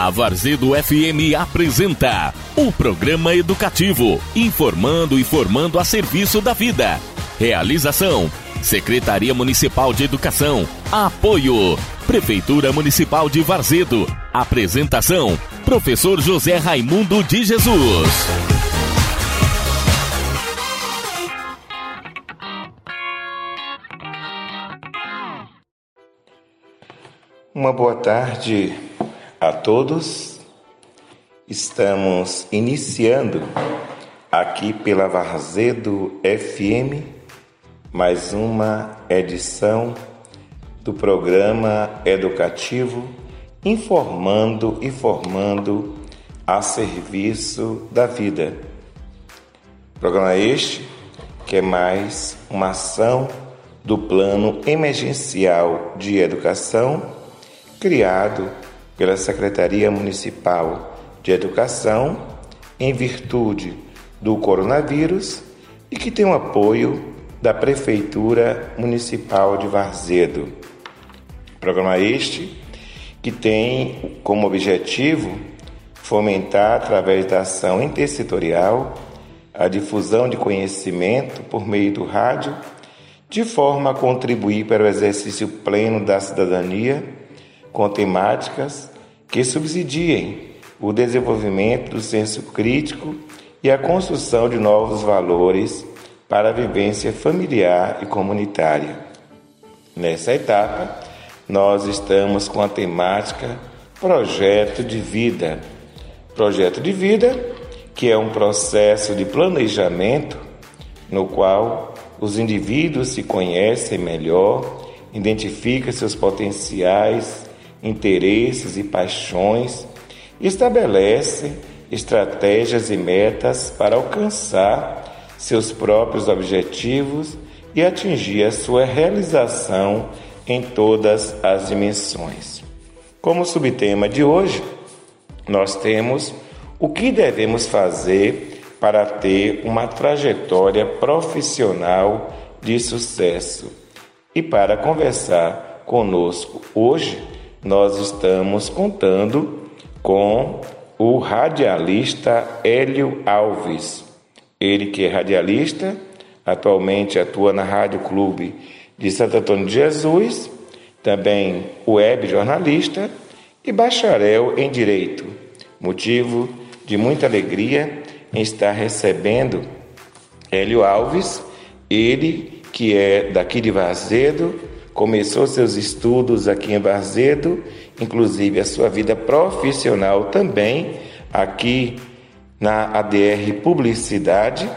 A Varzedo FM apresenta o programa educativo, informando e formando a serviço da vida. Realização: Secretaria Municipal de Educação. Apoio: Prefeitura Municipal de Varzedo. Apresentação: Professor José Raimundo de Jesus. Uma boa tarde a todos. Estamos iniciando aqui pela Varzedo FM mais uma edição do programa educativo informando e formando a serviço da vida. Programa este que é mais uma ação do Plano Emergencial de Educação criado pela Secretaria Municipal de Educação em virtude do coronavírus e que tem o apoio da Prefeitura Municipal de Varzedo. Programa este que tem como objetivo fomentar, através da ação intersetorial, a difusão de conhecimento por meio do rádio, de forma a contribuir para o exercício pleno da cidadania com temáticas que subsidiem o desenvolvimento do senso crítico e a construção de novos valores para a vivência familiar e comunitária. Nessa etapa, nós estamos com a temática Projeto de Vida. Projeto de Vida, que é um processo de planejamento no qual os indivíduos se conhecem melhor, identificam seus potenciais interesses e paixões, estabelece estratégias e metas para alcançar seus próprios objetivos e atingir a sua realização em todas as dimensões. Como subtema de hoje, nós temos o que devemos fazer para ter uma trajetória profissional de sucesso. E para conversar conosco hoje, nós estamos contando com o radialista Hélio Alves. Ele que é radialista, atualmente atua na Rádio Clube de Santo Antônio de Jesus, também web jornalista e bacharel em Direito. Motivo de muita alegria em estar recebendo Hélio Alves, ele que é daqui de Vazedo, começou seus estudos aqui em Barzedo, inclusive a sua vida profissional também aqui na ADR Publicidade,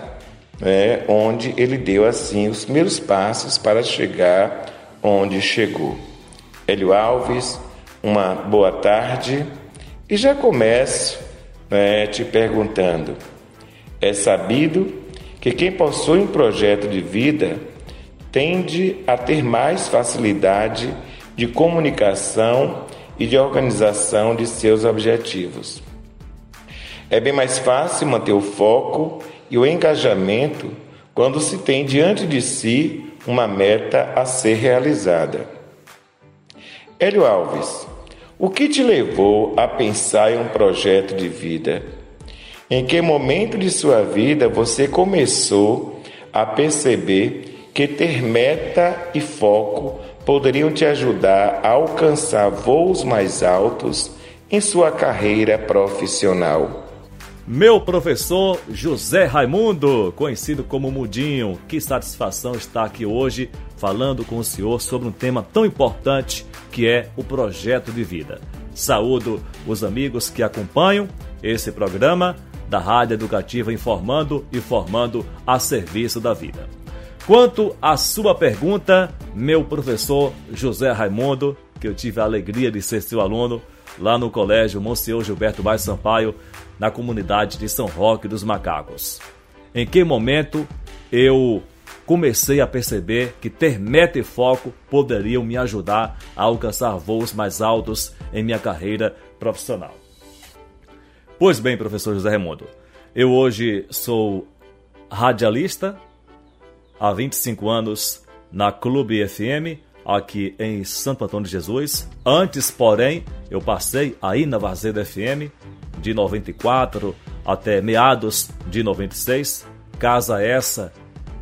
né, onde ele deu assim os primeiros passos para chegar onde chegou. Hélio Alves, uma boa tarde e já começo né, te perguntando: é sabido que quem possui um projeto de vida tende a ter mais facilidade de comunicação e de organização de seus objetivos. É bem mais fácil manter o foco e o engajamento quando se tem diante de si uma meta a ser realizada. Hélio Alves, o que te levou a pensar em um projeto de vida? Em que momento de sua vida você começou a perceber que ter meta e foco poderiam te ajudar a alcançar voos mais altos em sua carreira profissional. Meu professor José Raimundo, conhecido como Mudinho, que satisfação estar aqui hoje falando com o senhor sobre um tema tão importante que é o projeto de vida. Saúdo os amigos que acompanham esse programa da Rádio Educativa informando e formando a serviço da vida. Quanto à sua pergunta, meu professor José Raimundo, que eu tive a alegria de ser seu aluno lá no Colégio Monsenhor Gilberto Baixo Sampaio, na comunidade de São Roque dos Macacos. Em que momento eu comecei a perceber que ter meta e foco poderiam me ajudar a alcançar voos mais altos em minha carreira profissional? Pois bem, professor José Raimundo, eu hoje sou radialista há 25 anos na Clube FM, aqui em Santo Antônio de Jesus. Antes, porém, eu passei aí na Vazeda FM de 94 até meados de 96. Casa essa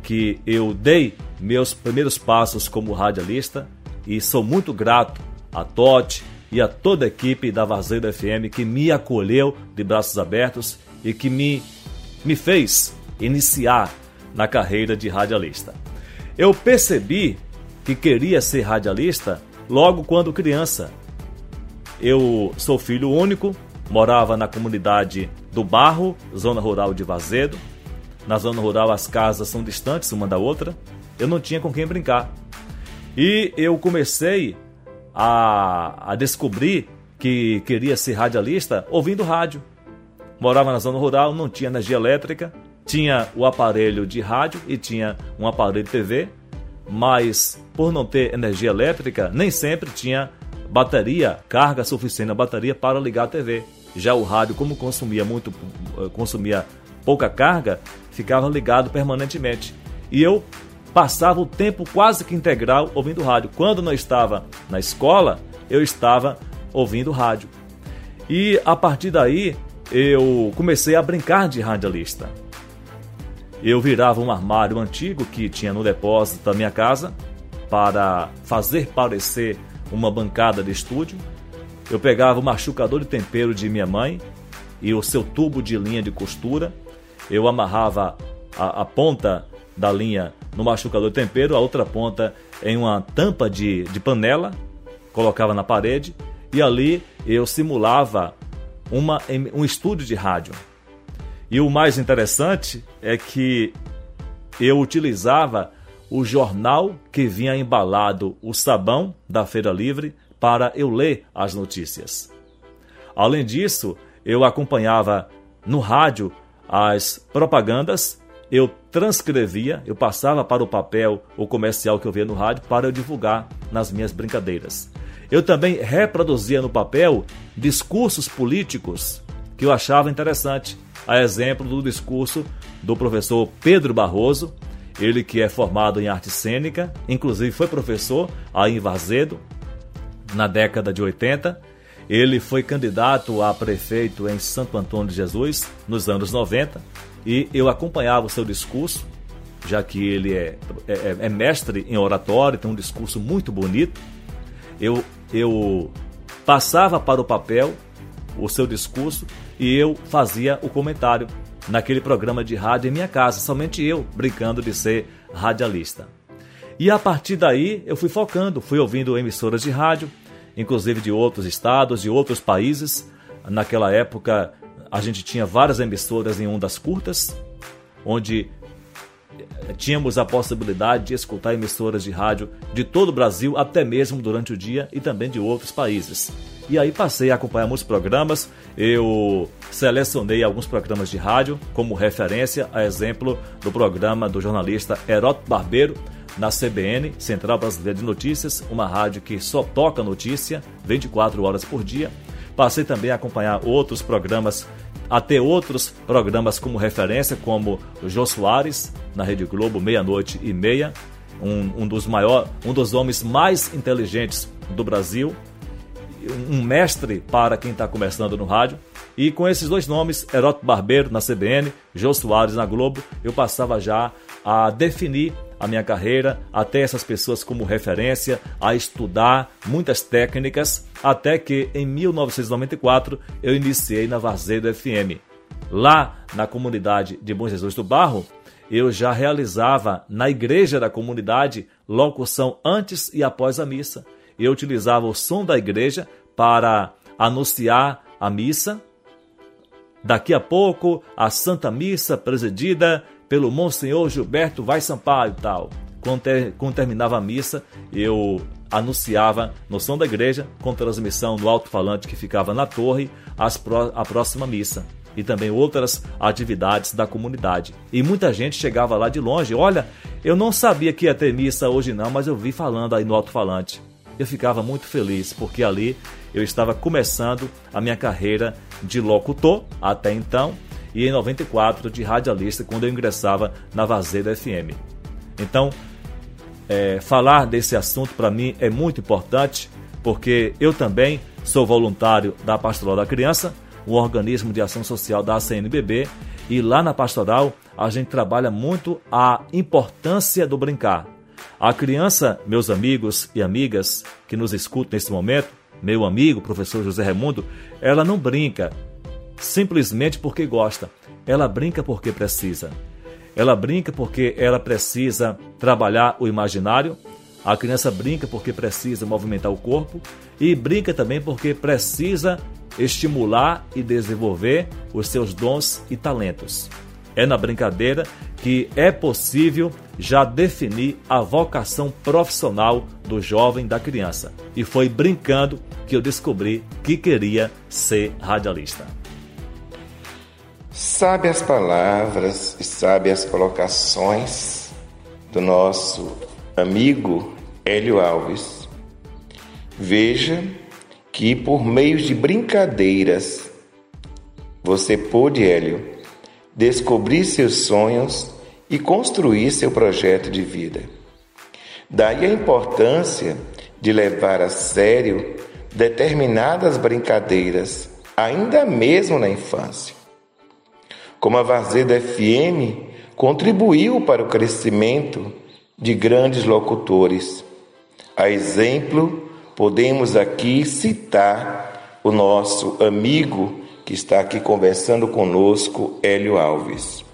que eu dei meus primeiros passos como radialista e sou muito grato a Totti e a toda a equipe da Vazeda FM que me acolheu de braços abertos e que me, me fez iniciar na carreira de radialista. Eu percebi que queria ser radialista logo quando criança. Eu sou filho único, morava na comunidade do Barro, zona rural de Vazedo. Na zona rural as casas são distantes uma da outra. Eu não tinha com quem brincar. E eu comecei a, a descobrir que queria ser radialista ouvindo rádio. Morava na zona rural, não tinha energia elétrica, tinha o aparelho de rádio e tinha um aparelho de TV, mas por não ter energia elétrica, nem sempre tinha bateria, carga suficiente na bateria para ligar a TV. Já o rádio, como consumia muito, consumia pouca carga, ficava ligado permanentemente. E eu passava o tempo quase que integral ouvindo rádio. Quando não estava na escola, eu estava ouvindo rádio. E a partir daí, eu comecei a brincar de radialista. Eu virava um armário antigo que tinha no depósito da minha casa para fazer parecer uma bancada de estúdio. Eu pegava o machucador de tempero de minha mãe e o seu tubo de linha de costura. Eu amarrava a, a ponta da linha no machucador de tempero, a outra ponta em uma tampa de, de panela, colocava na parede e ali eu simulava uma, um estúdio de rádio. E o mais interessante é que eu utilizava o jornal que vinha embalado o sabão da Feira Livre para eu ler as notícias. Além disso, eu acompanhava no rádio as propagandas eu transcrevia, eu passava para o papel o comercial que eu via no rádio para eu divulgar nas minhas brincadeiras. Eu também reproduzia no papel discursos políticos que eu achava interessante, a exemplo do discurso do professor Pedro Barroso, ele que é formado em arte cênica, inclusive foi professor aí em Vazedo na década de 80. Ele foi candidato a prefeito em Santo Antônio de Jesus nos anos 90 e eu acompanhava o seu discurso, já que ele é, é, é mestre em oratório, tem um discurso muito bonito. Eu, eu passava para o papel o seu discurso e eu fazia o comentário naquele programa de rádio em minha casa, somente eu brincando de ser radialista. E a partir daí eu fui focando, fui ouvindo emissoras de rádio, inclusive de outros estados, de outros países. Naquela época a gente tinha várias emissoras em ondas curtas, onde eh, tínhamos a possibilidade de escutar emissoras de rádio de todo o Brasil, até mesmo durante o dia e também de outros países. E aí passei a acompanhar muitos programas, eu selecionei alguns programas de rádio como referência, a exemplo do programa do jornalista Heródoto Barbeiro, na CBN, Central Brasileira de Notícias, uma rádio que só toca notícia 24 horas por dia. Passei também a acompanhar outros programas, até outros programas como referência, como o Jô Soares, na Rede Globo, meia-noite e meia, um, um, dos maior, um dos homens mais inteligentes do Brasil, um mestre para quem está começando no rádio. E com esses dois nomes, Heródoto Barbeiro na CBN, Jô Soares na Globo, eu passava já a definir a minha carreira, até essas pessoas como referência, a estudar muitas técnicas, até que em 1994 eu iniciei na Varzedo FM. Lá na comunidade de Bom Jesus do Barro, eu já realizava na igreja da comunidade locução antes e após a missa. Eu utilizava o som da igreja para anunciar a missa. Daqui a pouco, a Santa Missa presidida pelo Monsenhor Gilberto Vai Sampaio tal. Quando, ter, quando terminava a missa, eu anunciava no som da igreja, com transmissão no alto-falante que ficava na torre, pro, a próxima missa. E também outras atividades da comunidade. E muita gente chegava lá de longe. Olha, eu não sabia que ia ter missa hoje, não, mas eu vi falando aí no alto-falante. Eu ficava muito feliz, porque ali eu estava começando a minha carreira de locutor até então e em 94 de radialista quando eu ingressava na Vazeda FM. Então, é, falar desse assunto para mim é muito importante, porque eu também sou voluntário da Pastoral da Criança, um organismo de ação social da CNBB, e lá na Pastoral a gente trabalha muito a importância do brincar. A criança, meus amigos e amigas que nos escutam nesse momento, meu amigo, professor José Raimundo, ela não brinca simplesmente porque gosta. Ela brinca porque precisa. Ela brinca porque ela precisa trabalhar o imaginário. A criança brinca porque precisa movimentar o corpo e brinca também porque precisa estimular e desenvolver os seus dons e talentos. É na brincadeira que é possível já definir a vocação profissional do jovem da criança. E foi brincando que eu descobri que queria ser radialista. Sabe as palavras e sabe as colocações do nosso amigo Hélio Alves. Veja que por meio de brincadeiras você pôde, Hélio, descobrir seus sonhos e construir seu projeto de vida. Daí a importância de levar a sério determinadas brincadeiras, ainda mesmo na infância. Como a Vazeda FM contribuiu para o crescimento de grandes locutores. A exemplo, podemos aqui citar o nosso amigo que está aqui conversando conosco, Hélio Alves.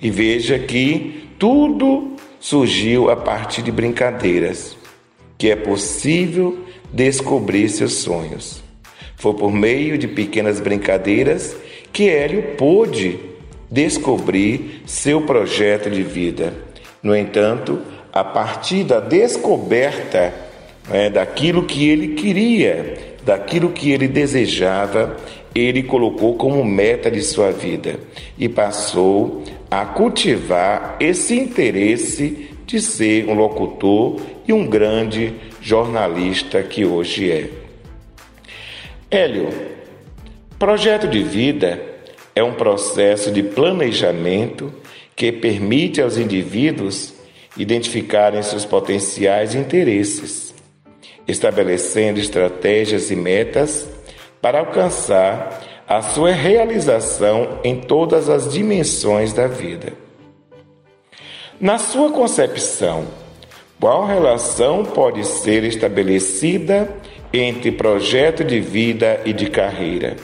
E veja que tudo surgiu a partir de brincadeiras, que é possível descobrir seus sonhos. Foi por meio de pequenas brincadeiras que Hélio pôde descobrir seu projeto de vida. No entanto, a partir da descoberta né, daquilo que ele queria, daquilo que ele desejava, ele colocou como meta de sua vida e passou a cultivar esse interesse de ser um locutor e um grande jornalista que hoje é. Hélio, projeto de vida é um processo de planejamento que permite aos indivíduos identificarem seus potenciais interesses, estabelecendo estratégias e metas para alcançar a sua realização em todas as dimensões da vida. Na sua concepção, qual relação pode ser estabelecida entre projeto de vida e de carreira?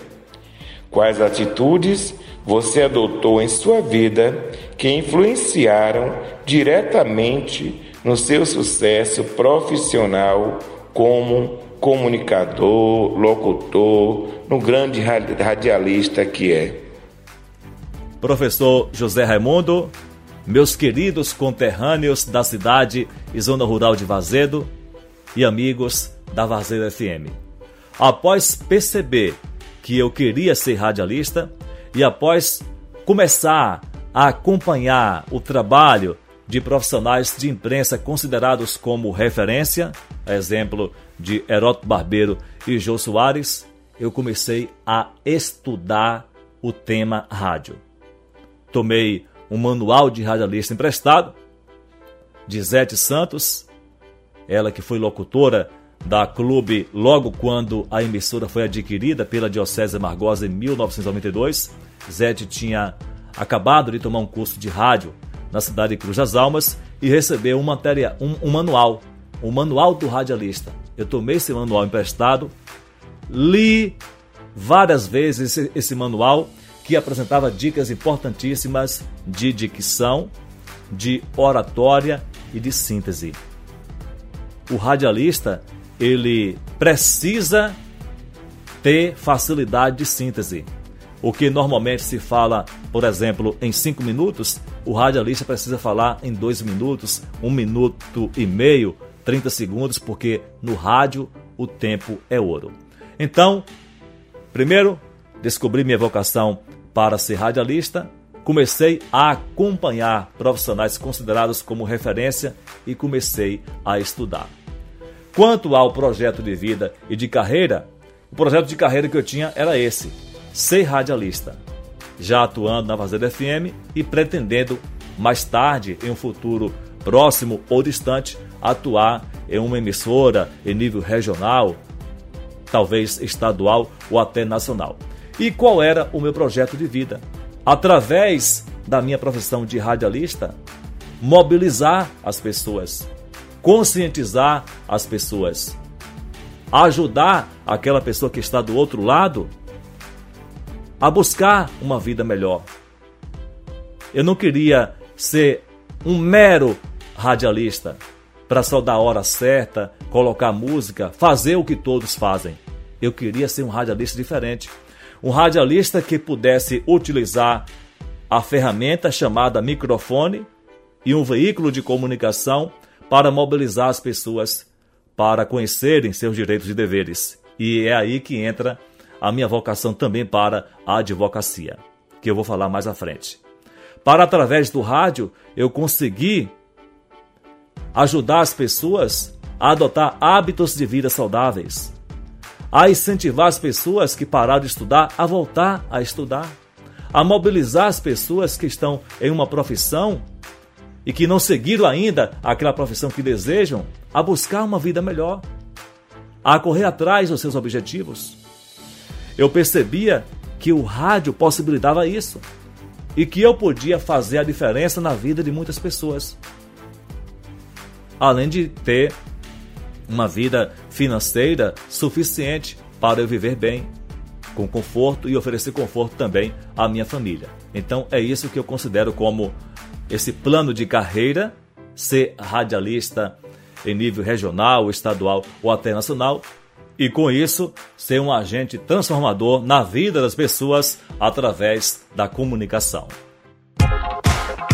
Quais atitudes você adotou em sua vida que influenciaram diretamente no seu sucesso profissional como comunicador, locutor, no grande radialista que é. Professor José Raimundo, meus queridos conterrâneos da cidade e zona rural de Vazedo e amigos da Vazedo FM. Após perceber que eu queria ser radialista e após começar a acompanhar o trabalho de profissionais de imprensa considerados como referência, exemplo de Heródoto Barbeiro e Jô Soares, eu comecei a estudar o tema rádio. Tomei um manual de radialista emprestado de Zete Santos, ela que foi locutora da Clube logo quando a emissora foi adquirida pela Diocese Margosa em 1992. Zete tinha acabado de tomar um curso de rádio na cidade de Cruz das Almas e recebeu um, matéria, um, um manual, o manual do radialista. Eu tomei esse manual emprestado, li várias vezes esse, esse manual que apresentava dicas importantíssimas de dicção, de oratória e de síntese. O radialista, ele precisa ter facilidade de síntese. O que normalmente se fala, por exemplo, em cinco minutos, o radialista precisa falar em dois minutos, um minuto e meio, 30 segundos, porque no rádio o tempo é ouro. Então, primeiro, descobri minha vocação para ser radialista, comecei a acompanhar profissionais considerados como referência e comecei a estudar. Quanto ao projeto de vida e de carreira, o projeto de carreira que eu tinha era esse: ser radialista, já atuando na Fazenda FM e pretendendo mais tarde, em um futuro próximo ou distante, atuar em uma emissora em nível regional, talvez estadual ou até nacional. E qual era o meu projeto de vida? Através da minha profissão de radialista, mobilizar as pessoas, conscientizar as pessoas, ajudar aquela pessoa que está do outro lado a buscar uma vida melhor. Eu não queria ser um mero radialista para só dar a hora certa, colocar música, fazer o que todos fazem. Eu queria ser um radialista diferente. Um radialista que pudesse utilizar a ferramenta chamada microfone e um veículo de comunicação para mobilizar as pessoas para conhecerem seus direitos e deveres. E é aí que entra a minha vocação também para a advocacia, que eu vou falar mais à frente. Para através do rádio eu conseguir ajudar as pessoas a adotar hábitos de vida saudáveis, a incentivar as pessoas que pararam de estudar a voltar a estudar, a mobilizar as pessoas que estão em uma profissão e que não seguiram ainda aquela profissão que desejam a buscar uma vida melhor, a correr atrás dos seus objetivos. Eu percebia que o rádio possibilitava isso e que eu podia fazer a diferença na vida de muitas pessoas. Além de ter uma vida financeira suficiente para eu viver bem, com conforto e oferecer conforto também à minha família. Então é isso que eu considero como esse plano de carreira, ser radialista em nível regional, estadual ou até nacional, e com isso ser um agente transformador na vida das pessoas através da comunicação.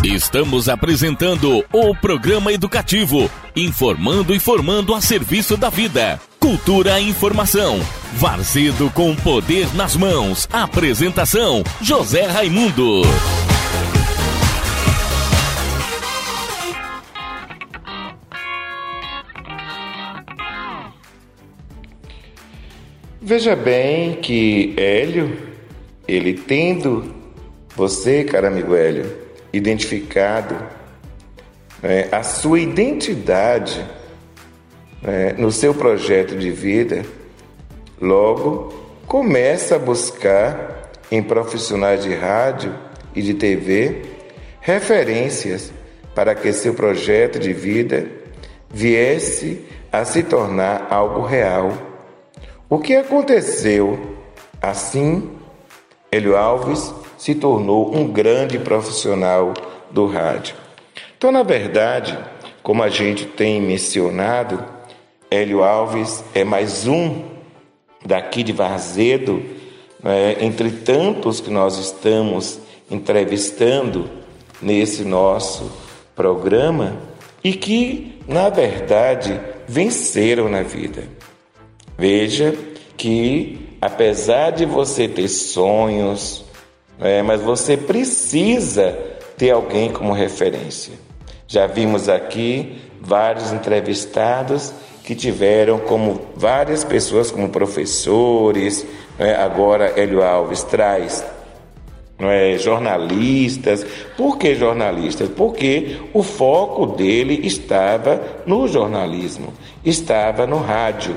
Estamos apresentando o programa educativo, informando e formando a serviço da vida. Cultura e informação. Varzedo com poder nas mãos. Apresentação: José Raimundo. Veja bem que Hélio, ele tendo você, caro amigo Hélio, identificado né, a sua identidade né, no seu projeto de vida, logo começa a buscar em profissionais de rádio e de TV referências para que seu projeto de vida viesse a se tornar algo real o que aconteceu? Assim, Hélio Alves se tornou um grande profissional do rádio. Então, na verdade, como a gente tem mencionado, Hélio Alves é mais um daqui de Varzedo, né, entre tantos que nós estamos entrevistando nesse nosso programa e que, na verdade, venceram na vida. Veja que, apesar de você ter sonhos, é, mas você precisa ter alguém como referência. Já vimos aqui vários entrevistados que tiveram como várias pessoas como professores, é? agora Hélio Alves traz é, jornalistas. Por que jornalistas? Porque o foco dele estava no jornalismo, estava no rádio.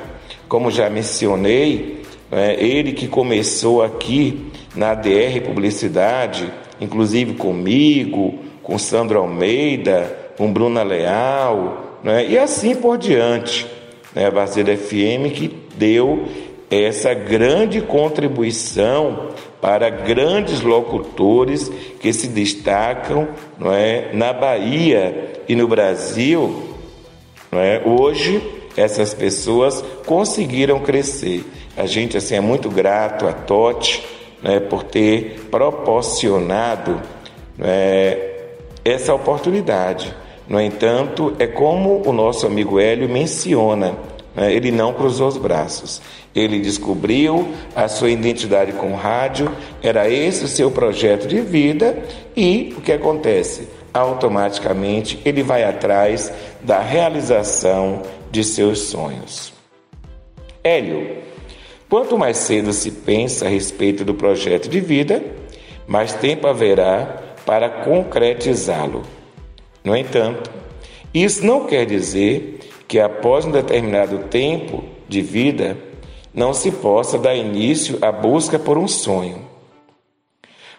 Como já mencionei, é, ele que começou aqui na DR Publicidade, inclusive comigo, com Sandro Almeida, com Bruna Leal, né, e assim por diante. Né, a Varzedo FM que deu essa grande contribuição para grandes locutores que se destacam não é, na Bahia e no Brasil. Não é? Hoje, essas pessoas conseguiram crescer. A gente assim é muito grato a Tote né, por ter proporcionado né, essa oportunidade. No entanto, é como o nosso amigo Hélio menciona, né, ele não cruzou os braços. Ele descobriu a sua identidade com o rádio, era esse o seu projeto de vida e o que acontece? Automaticamente ele vai atrás da realização de seus sonhos. Hélio, quanto mais cedo se pensa a respeito do projeto de vida, mais tempo haverá para concretizá-lo. No entanto, Isso não quer dizer que após um determinado tempo de vida não se possa dar início à busca por um sonho.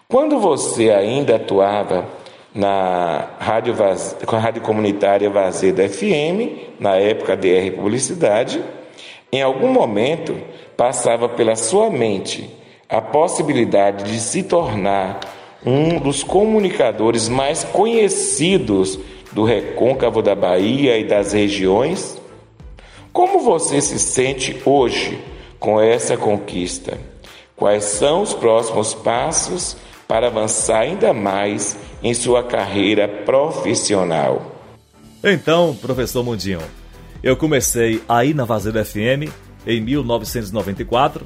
Quando você ainda atuava na rádio, a rádio comunitária Vazeda FM, na época DR Publicidade, em algum momento passava pela sua mente a possibilidade de se tornar um dos comunicadores mais conhecidos do recôncavo da Bahia e das regiões? Como você se sente hoje com essa conquista? Quais são os próximos passos para avançar ainda mais em sua carreira profissional? Então, professor Mundinho, eu comecei aí na Vazela FM em 1994,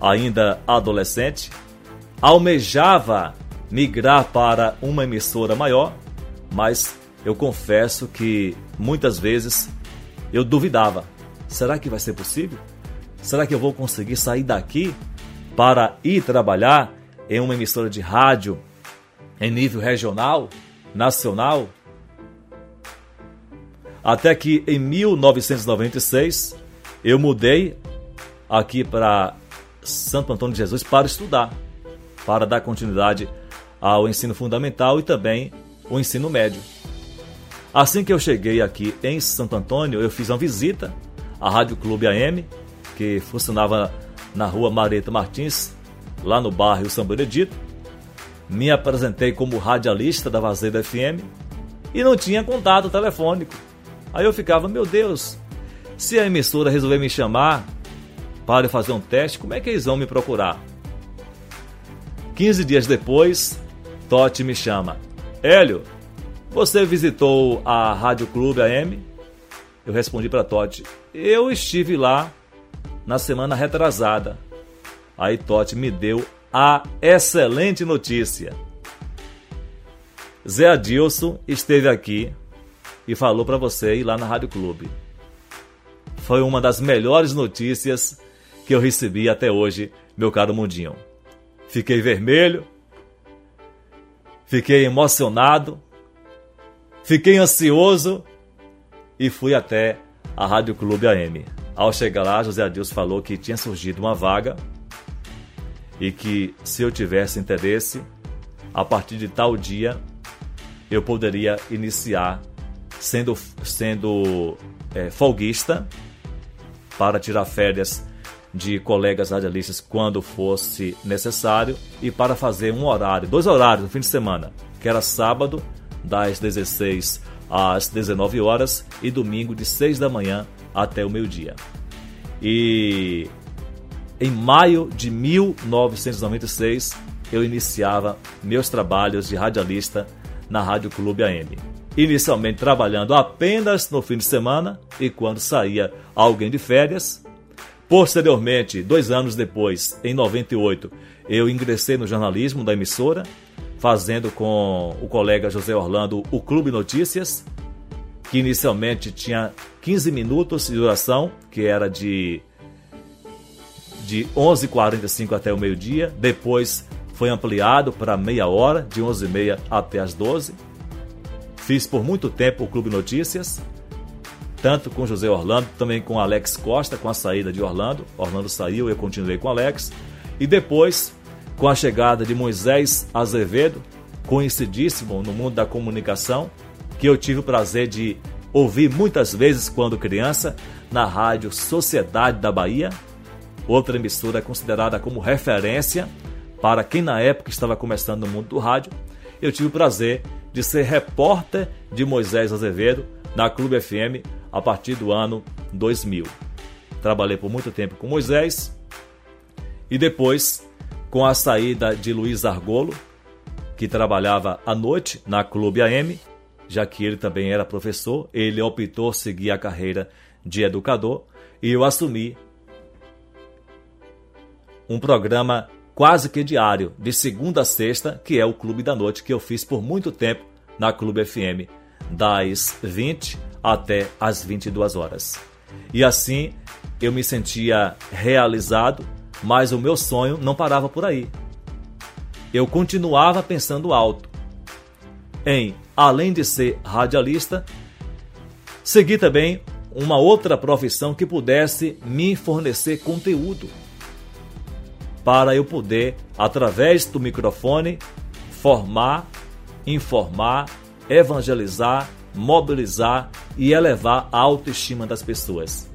ainda adolescente, almejava migrar para uma emissora maior, mas eu confesso que muitas vezes eu duvidava: será que vai ser possível? Será que eu vou conseguir sair daqui para ir trabalhar em uma emissora de rádio em nível regional, nacional? Até que em 1996 eu mudei aqui para Santo Antônio de Jesus para estudar, para dar continuidade ao ensino fundamental e também o ensino médio. Assim que eu cheguei aqui em Santo Antônio, eu fiz uma visita à Rádio Clube AM, que funcionava na rua Mareta Martins, lá no bairro São Benedito. Me apresentei como radialista da Vazeda FM e não tinha contato telefônico. Aí eu ficava, meu Deus, se a emissora resolver me chamar para fazer um teste, como é que eles vão me procurar? 15 dias depois, Totti me chama. Hélio, você visitou a Rádio Clube AM? Eu respondi para Totti. Eu estive lá na semana retrasada. Aí Totti me deu a excelente notícia. Zé Adilson esteve aqui e falou para você ir lá na Rádio Clube. Foi uma das melhores notícias que eu recebi até hoje, meu caro Mundinho. Fiquei vermelho, Fiquei emocionado, fiquei ansioso e fui até a Rádio Clube AM. Ao chegar lá, José Adilson falou que tinha surgido uma vaga e que se eu tivesse interesse, a partir de tal dia eu poderia iniciar sendo, sendo é, folguista para tirar férias de colegas radialistas quando fosse necessário e para fazer um horário, dois horários no fim de semana, que era sábado das 16 às 19 horas e domingo de 6 da manhã até o meio-dia. E em maio de 1996 eu iniciava meus trabalhos de radialista na Rádio Clube AM. Inicialmente trabalhando apenas no fim de semana e quando saía alguém de férias, Posteriormente, dois anos depois, em 98, eu ingressei no jornalismo da emissora, fazendo com o colega José Orlando o Clube Notícias, que inicialmente tinha 15 minutos de duração, que era de, de 11h45 até o meio-dia. Depois foi ampliado para meia hora, de 11h30 até as 12 Fiz por muito tempo o Clube Notícias, tanto com José Orlando, também com Alex Costa, com a saída de Orlando. Orlando saiu, eu continuei com Alex. E depois, com a chegada de Moisés Azevedo, conhecidíssimo no mundo da comunicação, que eu tive o prazer de ouvir muitas vezes quando criança, na rádio Sociedade da Bahia, outra emissora considerada como referência para quem na época estava começando no mundo do rádio. Eu tive o prazer de ser repórter de Moisés Azevedo na Clube FM a partir do ano 2000. Trabalhei por muito tempo com Moisés e depois com a saída de Luiz Argolo, que trabalhava à noite na Clube AM, já que ele também era professor, ele optou seguir a carreira de educador e eu assumi um programa quase que diário, de segunda a sexta, que é o Clube da Noite, que eu fiz por muito tempo na Clube FM, das 20 até as 22 horas. E assim eu me sentia realizado, mas o meu sonho não parava por aí. Eu continuava pensando alto em, além de ser radialista, Segui também uma outra profissão que pudesse me fornecer conteúdo para eu poder, através do microfone, formar, informar, evangelizar, mobilizar e elevar a autoestima das pessoas.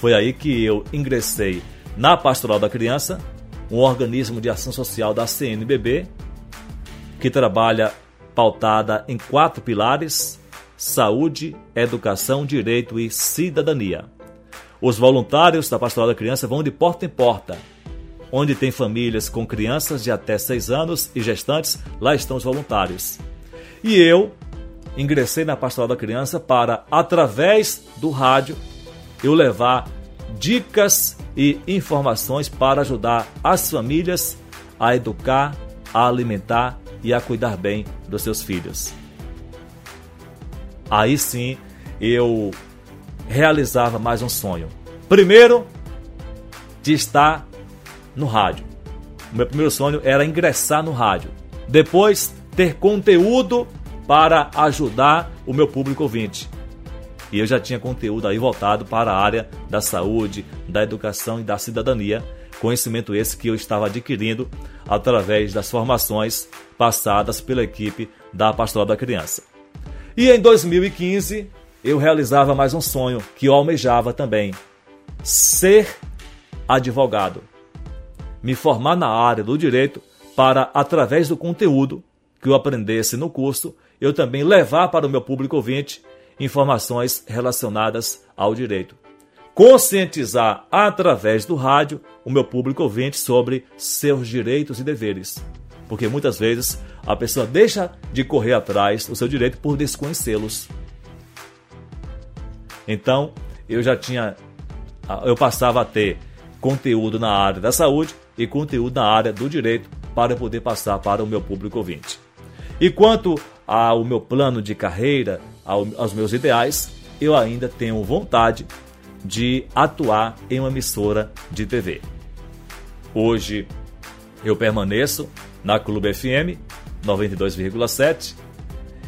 Foi aí que eu ingressei na Pastoral da Criança, um organismo de ação social da CNBB, que trabalha pautada em quatro pilares: saúde, educação, direito e cidadania. Os voluntários da Pastoral da Criança vão de porta em porta. Onde tem famílias com crianças de até 6 anos e gestantes, lá estão os voluntários. E eu ingressei na Pastoral da Criança para, através do rádio, eu levar dicas e informações para ajudar as famílias a educar, a alimentar e a cuidar bem dos seus filhos. Aí sim eu realizava mais um sonho. Primeiro, de estar no rádio. O meu primeiro sonho era ingressar no rádio. Depois, ter conteúdo para ajudar o meu público ouvinte. E eu já tinha conteúdo aí voltado para a área da saúde, da educação e da cidadania. Conhecimento esse que eu estava adquirindo através das formações passadas pela equipe da Pastoral da Criança. E em 2015, eu realizava mais um sonho que eu almejava também: ser advogado. Me formar na área do direito para, através do conteúdo que eu aprendesse no curso, eu também levar para o meu público ouvinte informações relacionadas ao direito. Conscientizar através do rádio o meu público ouvinte sobre seus direitos e deveres. Porque muitas vezes a pessoa deixa de correr atrás do seu direito por desconhecê-los. Então, eu já tinha eu passava a ter conteúdo na área da saúde e conteúdo na área do direito para poder passar para o meu público ouvinte. E quanto ao meu plano de carreira, aos meus ideais, eu ainda tenho vontade de atuar em uma emissora de TV. Hoje eu permaneço na Clube FM 92,7.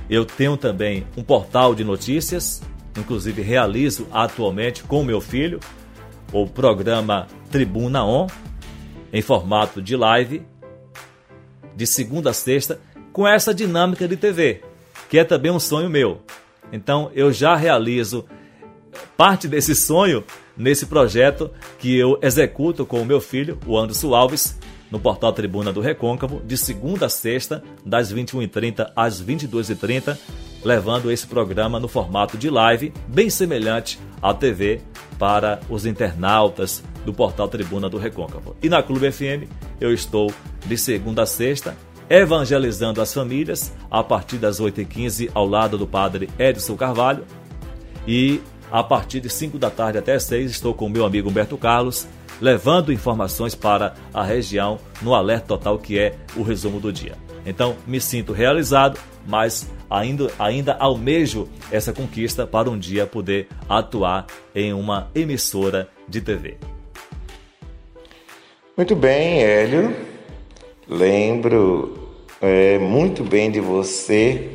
Eu tenho também um portal de notícias, inclusive realizo atualmente com meu filho o programa Tribuna On em formato de live de segunda a sexta com essa dinâmica de TV, que é também um sonho meu. Então eu já realizo parte desse sonho nesse projeto que eu executo com o meu filho, o Anderson Alves, no portal Tribuna do Recôncavo, de segunda a sexta, das 21h30 às 22h30, levando esse programa no formato de live, bem semelhante à TV, para os internautas do portal Tribuna do Recôncavo. E na Clube FM, eu estou de segunda a sexta, evangelizando as famílias a partir das 8h15 ao lado do padre Edson Carvalho. E a partir de 5 da tarde até 6 estou com o meu amigo Humberto Carlos, levando informações para a região no Alerta Total, que é o resumo do dia. Então, me sinto realizado, mas ainda, ainda almejo essa conquista para um dia poder atuar em uma emissora de TV. Muito bem, Hélio. Lembro é, muito bem de você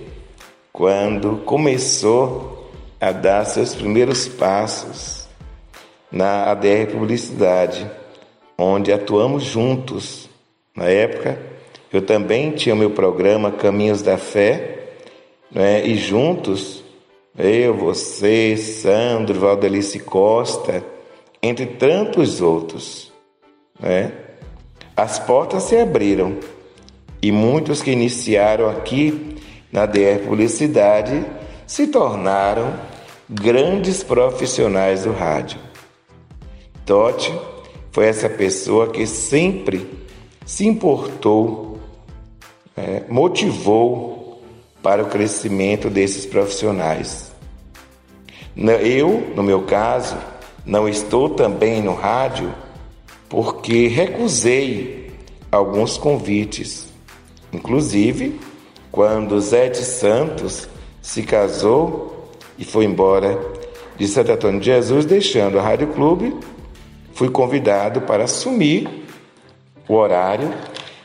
quando começou a dar seus primeiros passos na ADR Publicidade, onde atuamos juntos. Na época, eu também tinha o meu programa Caminhos da Fé, né? e juntos, eu, você, Sandro, Valdelice Costa, entre tantos outros, né? as portas se abriram e muitos que iniciaram aqui na DR Publicidade se tornaram grandes profissionais do rádio. Totti foi essa pessoa que sempre se importou, é, motivou para o crescimento desses profissionais. Eu, no meu caso, não estou também no rádio porque recusei alguns convites Inclusive, quando Zé de Santos se casou e foi embora de Santo Antônio de Jesus, deixando a Rádio Clube, fui convidado para assumir o horário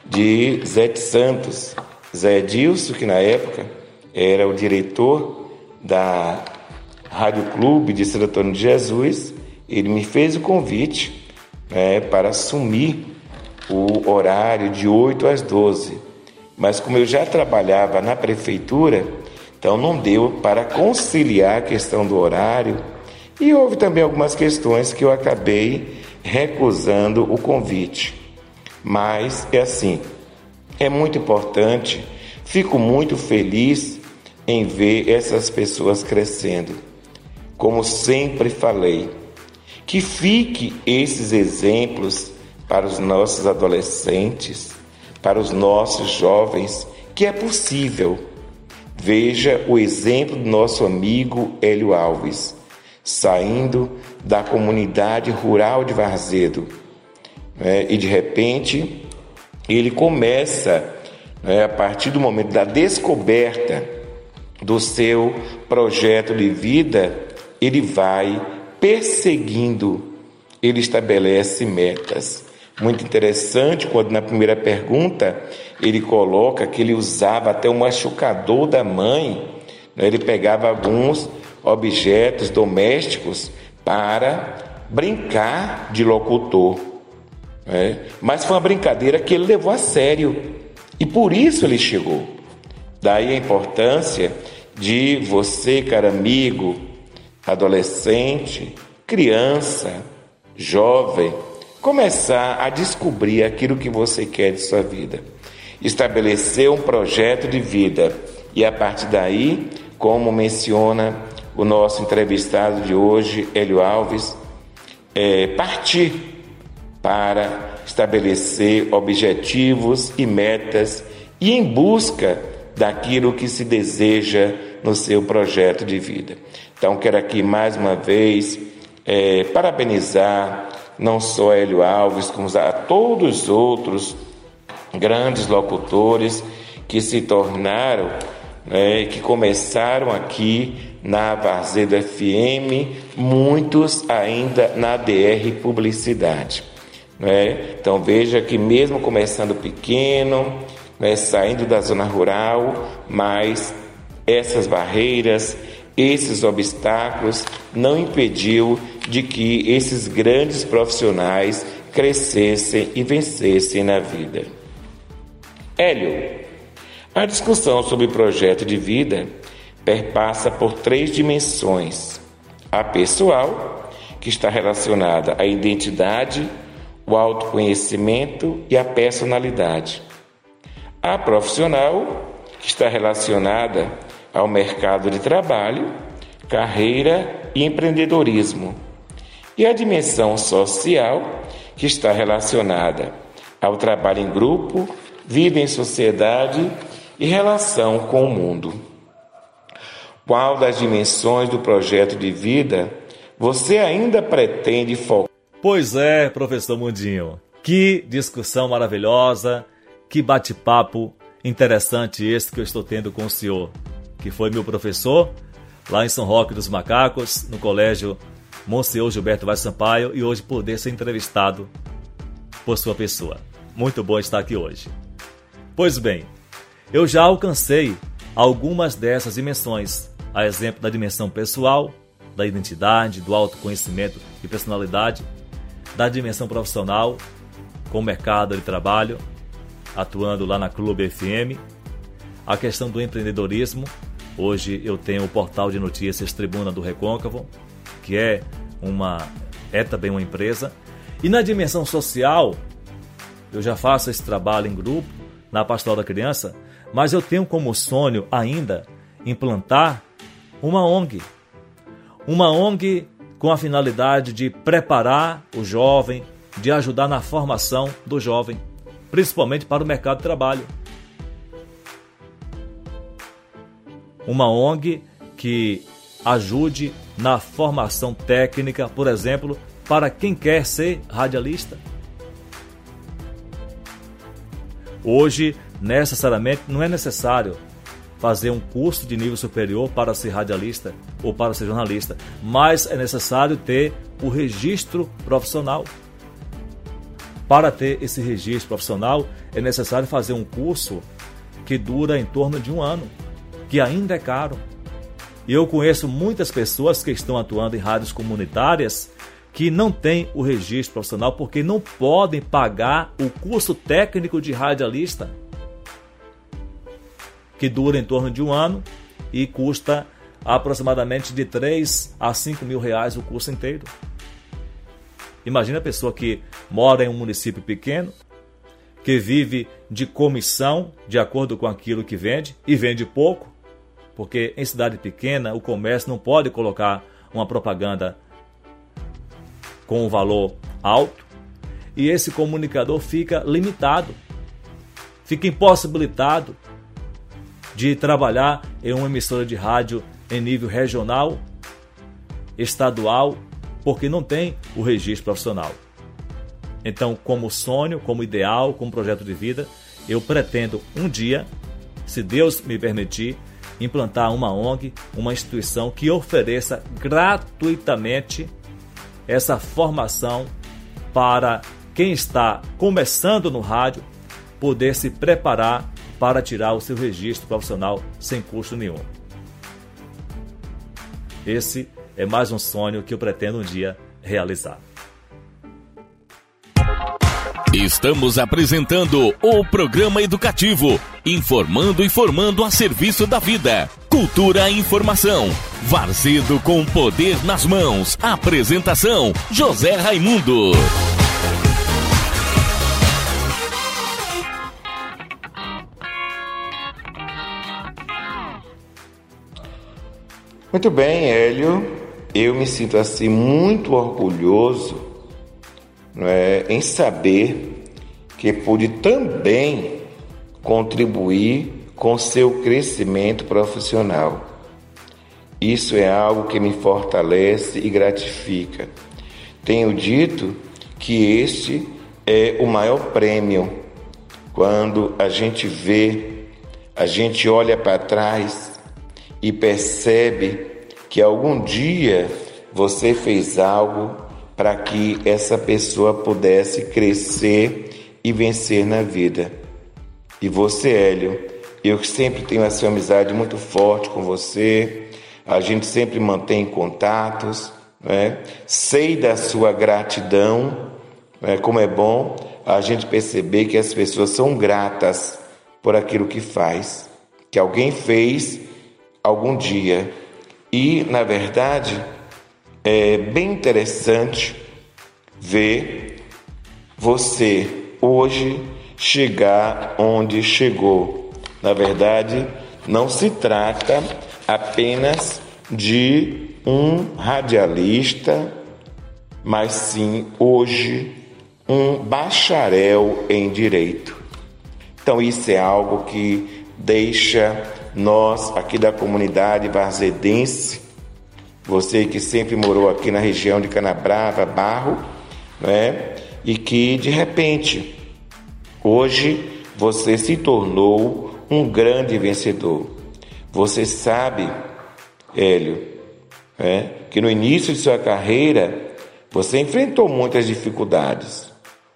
de Zé de Santos. Zé Edilson, que na época era o diretor da Rádio Clube de Santo Antônio de Jesus, ele me fez o convite né, para assumir o horário de 8 às 12. Mas como eu já trabalhava na prefeitura, então não deu para conciliar a questão do horário e houve também algumas questões que eu acabei recusando o convite. Mas é assim, é muito importante, fico muito feliz em ver essas pessoas crescendo. Como sempre falei, que fique esses exemplos para os nossos adolescentes, para os nossos jovens, que é possível. Veja o exemplo do nosso amigo Hélio Alves, saindo da comunidade rural de Varzedo. Né? E de repente ele começa, né, a partir do momento da descoberta do seu projeto de vida, ele vai perseguindo, ele estabelece metas. Muito interessante quando na primeira pergunta ele coloca que ele usava até o machucador da mãe, né? ele pegava alguns objetos domésticos para brincar de locutor. Né? Mas foi uma brincadeira que ele levou a sério e por isso ele chegou. Daí a importância de você, caro amigo, adolescente, criança, jovem, começar a descobrir aquilo que você quer de sua vida. Estabelecer um projeto de vida e a partir daí, como menciona o nosso entrevistado de hoje, Hélio Alves, é, partir para estabelecer objetivos e metas e em busca daquilo que se deseja no seu projeto de vida. Então, quero aqui mais uma vez é, parabenizar não só Hélio Alves, como a todos os outros grandes locutores que se tornaram, né, que começaram aqui na Varzedo FM, muitos ainda na DR Publicidade. Né? Então veja que mesmo começando pequeno, né, saindo da zona rural, mas essas barreiras, esses obstáculos não impediu de que esses grandes profissionais crescessem e vencessem na vida. Hélio, a discussão sobre projeto de vida perpassa por três dimensões: a pessoal, que está relacionada à identidade, o autoconhecimento e a personalidade. A profissional, que está relacionada ao mercado de trabalho, carreira e empreendedorismo. E a dimensão social, que está relacionada ao trabalho em grupo, vida em sociedade e relação com o mundo. Qual das dimensões do projeto de vida você ainda pretende focar? Pois é, professor Mundinho. Que discussão maravilhosa, que bate-papo interessante esse que eu estou tendo com o senhor, que foi meu professor lá em São Roque dos Macacos, no colégio Monsenhor Gilberto Vaz Sampaio, e hoje poder ser entrevistado por sua pessoa. Muito bom estar aqui hoje. Pois bem, eu já alcancei algumas dessas dimensões, a exemplo da dimensão pessoal, da identidade, do autoconhecimento e personalidade, da dimensão profissional, com o mercado de trabalho, atuando lá na Clube FM, a questão do empreendedorismo, Hoje eu tenho o portal de notícias Tribuna do Recôncavo, que é uma é também uma empresa. E na dimensão social, eu já faço esse trabalho em grupo na Pastoral da Criança, mas eu tenho como sonho ainda implantar uma ONG. Uma ONG com a finalidade de preparar o jovem, de ajudar na formação do jovem, principalmente para o mercado de trabalho. uma ONG que ajude na formação técnica, por exemplo, para quem quer ser radialista. Hoje, necessariamente, não é necessário fazer um curso de nível superior para ser radialista ou para ser jornalista, mas é necessário ter o registro profissional. Para ter esse registro profissional, é necessário fazer um curso que dura em torno de um ano que ainda é caro. E eu conheço muitas pessoas que estão atuando em rádios comunitárias que não têm o registro profissional porque não podem pagar o curso técnico de radialista, que dura em torno de um ano e custa aproximadamente de 3 a 5 mil reais o curso inteiro. Imagina a pessoa que mora em um município pequeno, que vive de comissão de acordo com aquilo que vende e vende pouco, porque em cidade pequena o comércio não pode colocar uma propaganda com um valor alto e esse comunicador fica limitado, fica impossibilitado de trabalhar em uma emissora de rádio em nível regional, estadual, porque não tem o registro profissional. Então, como sonho, como ideal, como projeto de vida, eu pretendo um dia, se Deus me permitir, implantar uma ONG, uma instituição que ofereça gratuitamente essa formação para quem está começando no rádio poder se preparar para tirar o seu registro profissional sem custo nenhum. Esse é mais um sonho que eu pretendo um dia realizar. Estamos apresentando o programa educativo, informando e formando a serviço da vida. Cultura e informação. Varzedo com poder nas mãos. Apresentação: José Raimundo. Muito bem, Hélio. Eu me sinto assim muito orgulhoso não é, em saber que pude também contribuir com seu crescimento profissional. Isso é algo que me fortalece e gratifica. Tenho dito que este é o maior prêmio quando a gente vê, a gente olha para trás e percebe que algum dia você fez algo para que essa pessoa pudesse crescer e vencer na vida. E você, Hélio, eu sempre tenho essa amizade muito forte com você, a gente sempre mantém contatos, né? sei da sua gratidão, né? como é bom a gente perceber que as pessoas são gratas por aquilo que faz, que alguém fez algum dia. E, na verdade, é bem interessante ver você hoje chegar onde chegou. Na verdade, não se trata apenas de um radialista, mas sim hoje um bacharel em direito. Então, isso é algo que deixa nós aqui da comunidade varzedense, você que sempre morou aqui na região de Canabrava, Barro, né? e que de repente hoje você se tornou um grande vencedor. Você sabe, Hélio, né? que no início de sua carreira você enfrentou muitas dificuldades,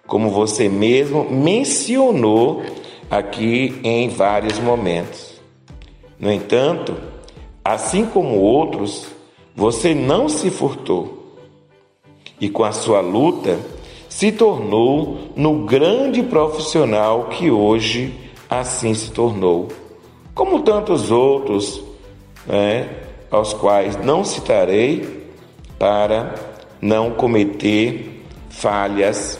como você mesmo mencionou aqui em vários momentos. No entanto, assim como outros, você não se furtou e com a sua luta se tornou no grande profissional que hoje assim se tornou, como tantos outros, né, aos quais não citarei para não cometer falhas,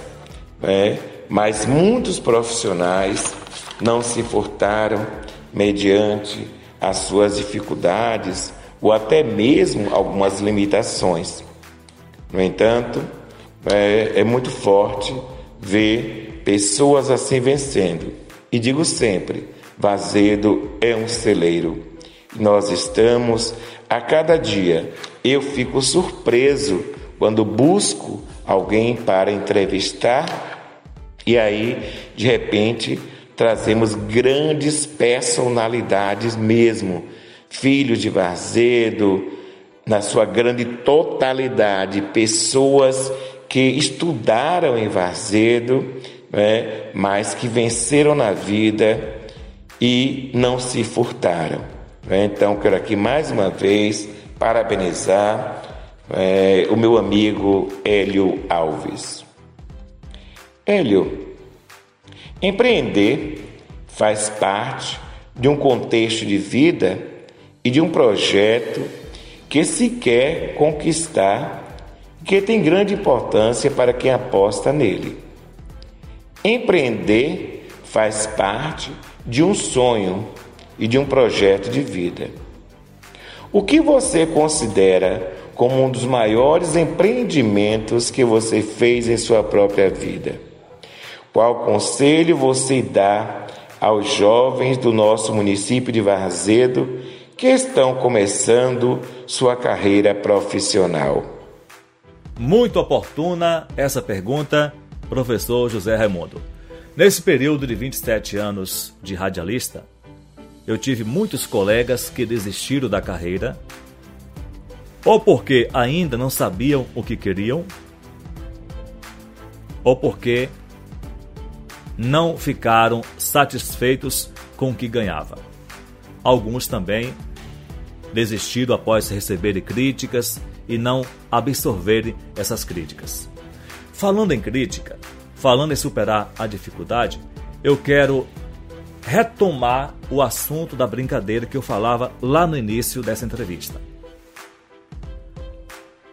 né, mas muitos profissionais não se furtaram mediante as suas dificuldades ou até mesmo algumas limitações. No entanto, é, é muito forte ver pessoas assim vencendo. E digo sempre: Vazedo é um celeiro. Nós estamos a cada dia. Eu fico surpreso quando busco alguém para entrevistar e aí, de repente, trazemos grandes personalidades mesmo, filhos de Varzedo, na sua grande totalidade, pessoas que estudaram em Varzedo, né, mas que venceram na vida e não se furtaram. Né? Então, quero aqui mais uma vez parabenizar é, o meu amigo Hélio Alves. Hélio, empreender faz parte de um contexto de vida e de um projeto que se quer conquistar, que tem grande importância para quem aposta nele. Empreender faz parte de um sonho e de um projeto de vida. O que você considera como um dos maiores empreendimentos que você fez em sua própria vida? Qual conselho você dá aos jovens do nosso município de Varzedo que estão começando sua carreira profissional? Muito oportuna essa pergunta, professor José Raimundo. Nesse período de 27 anos de radialista, eu tive muitos colegas que desistiram da carreira, ou porque ainda não sabiam o que queriam, ou porque não ficaram satisfeitos com o que ganhava. Alguns também desistiram após receberem críticas e não absorverem essas críticas. Falando em crítica, falando em superar a dificuldade, eu quero retomar o assunto da brincadeira que eu falava lá no início dessa entrevista.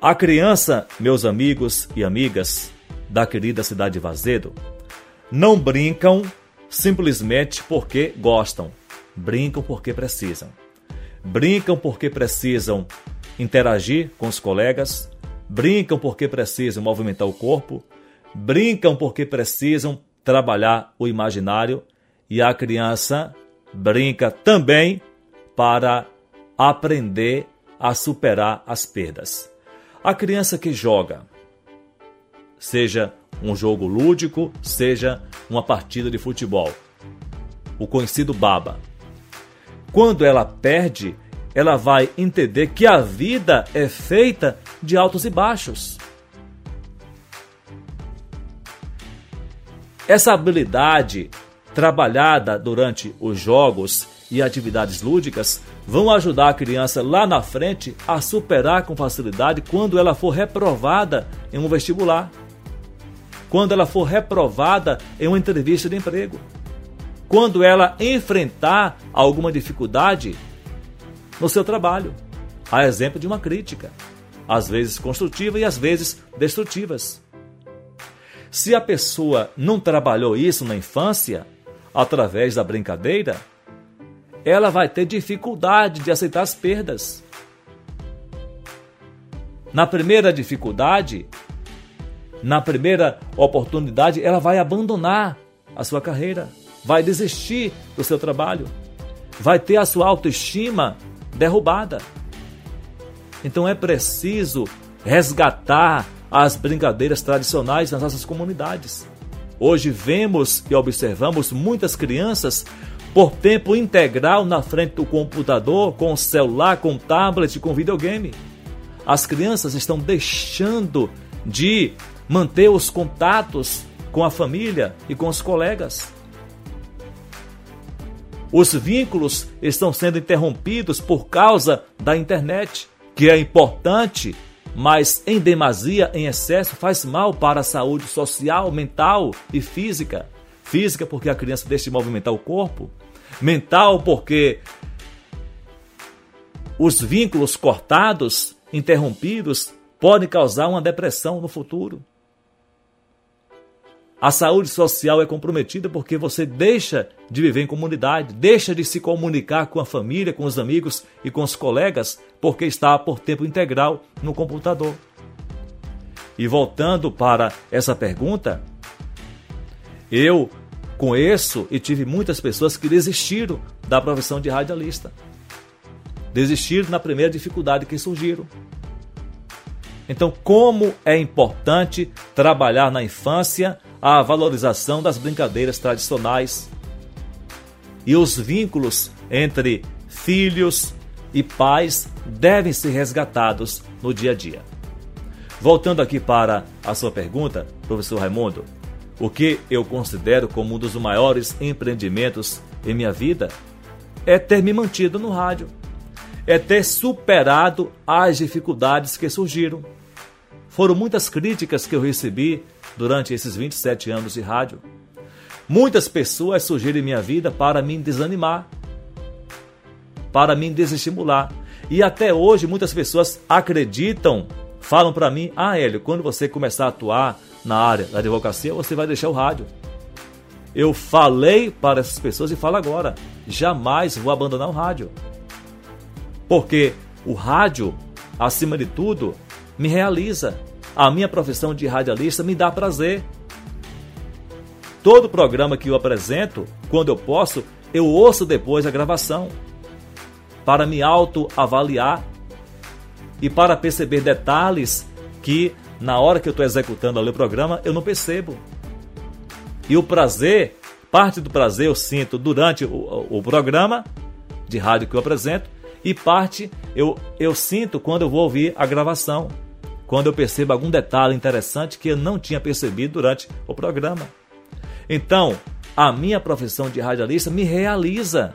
A criança, meus amigos e amigas da querida cidade de Vazedo, não brincam simplesmente porque gostam, brincam porque precisam. Brincam porque precisam interagir com os colegas, brincam porque precisam movimentar o corpo, brincam porque precisam trabalhar o imaginário e a criança brinca também para aprender a superar as perdas. A criança que joga, seja um jogo lúdico, seja uma partida de futebol, o conhecido baba. Quando ela perde, ela vai entender que a vida é feita de altos e baixos. Essa habilidade trabalhada durante os jogos e atividades lúdicas vão ajudar a criança lá na frente a superar com facilidade quando ela for reprovada em um vestibular, quando ela for reprovada em uma entrevista de emprego, quando ela enfrentar alguma dificuldade no seu trabalho, a exemplo de uma crítica, às vezes construtiva e às vezes destrutivas. Se a pessoa não trabalhou isso na infância, através da brincadeira, ela vai ter dificuldade de aceitar as perdas. Na primeira dificuldade, na primeira oportunidade, ela vai abandonar a sua carreira, vai desistir do seu trabalho, vai ter a sua autoestima derrubada. Então é preciso resgatar as brincadeiras tradicionais nas nossas comunidades. Hoje vemos e observamos muitas crianças por tempo integral na frente do computador, com celular, com tablet, com videogame. As crianças estão deixando de manter os contatos com a família e com os colegas. Os vínculos estão sendo interrompidos por causa da internet, que é importante mas em demasia, em excesso, faz mal para a saúde social, mental e física. Física, porque a criança deixa de movimentar o corpo. Mental, porque os vínculos cortados, interrompidos, podem causar uma depressão no futuro. A saúde social é comprometida porque você deixa de viver em comunidade, deixa de se comunicar com a família, com os amigos e com os colegas, porque está por tempo integral no computador. E voltando para essa pergunta, eu conheço e tive muitas pessoas que desistiram da profissão de radialista. Desistiram na primeira dificuldade que surgiram. Então, como é importante trabalhar na infância a valorização das brincadeiras tradicionais e os vínculos entre filhos e pais devem ser resgatados no dia a dia. Voltando aqui para a sua pergunta, professor Raimundo, o que eu considero como um dos maiores empreendimentos em minha vida é ter me mantido no rádio, é ter superado as dificuldades que surgiram. Foram muitas críticas que eu recebi durante esses 27 anos de rádio. Muitas pessoas surgiram em minha vida para me desanimar, para me desestimular. E até hoje muitas pessoas acreditam, falam para mim: "Ah, Hélio, quando você começar a atuar na área da advocacia, você vai deixar o rádio". Eu falei para essas pessoas e falo agora: jamais vou abandonar o rádio. Porque o rádio, acima de tudo, me realiza. A minha profissão de radialista me dá prazer. Todo programa que eu apresento, quando eu posso, eu ouço depois a gravação para me autoavaliar e para perceber detalhes que na hora que eu estou executando ali o programa eu não percebo. E o prazer, parte do prazer eu sinto durante o, o programa de rádio que eu apresento e parte eu, eu sinto quando eu vou ouvir a gravação, quando eu percebo algum detalhe interessante que eu não tinha percebido durante o programa. Então, a minha profissão de radialista me realiza.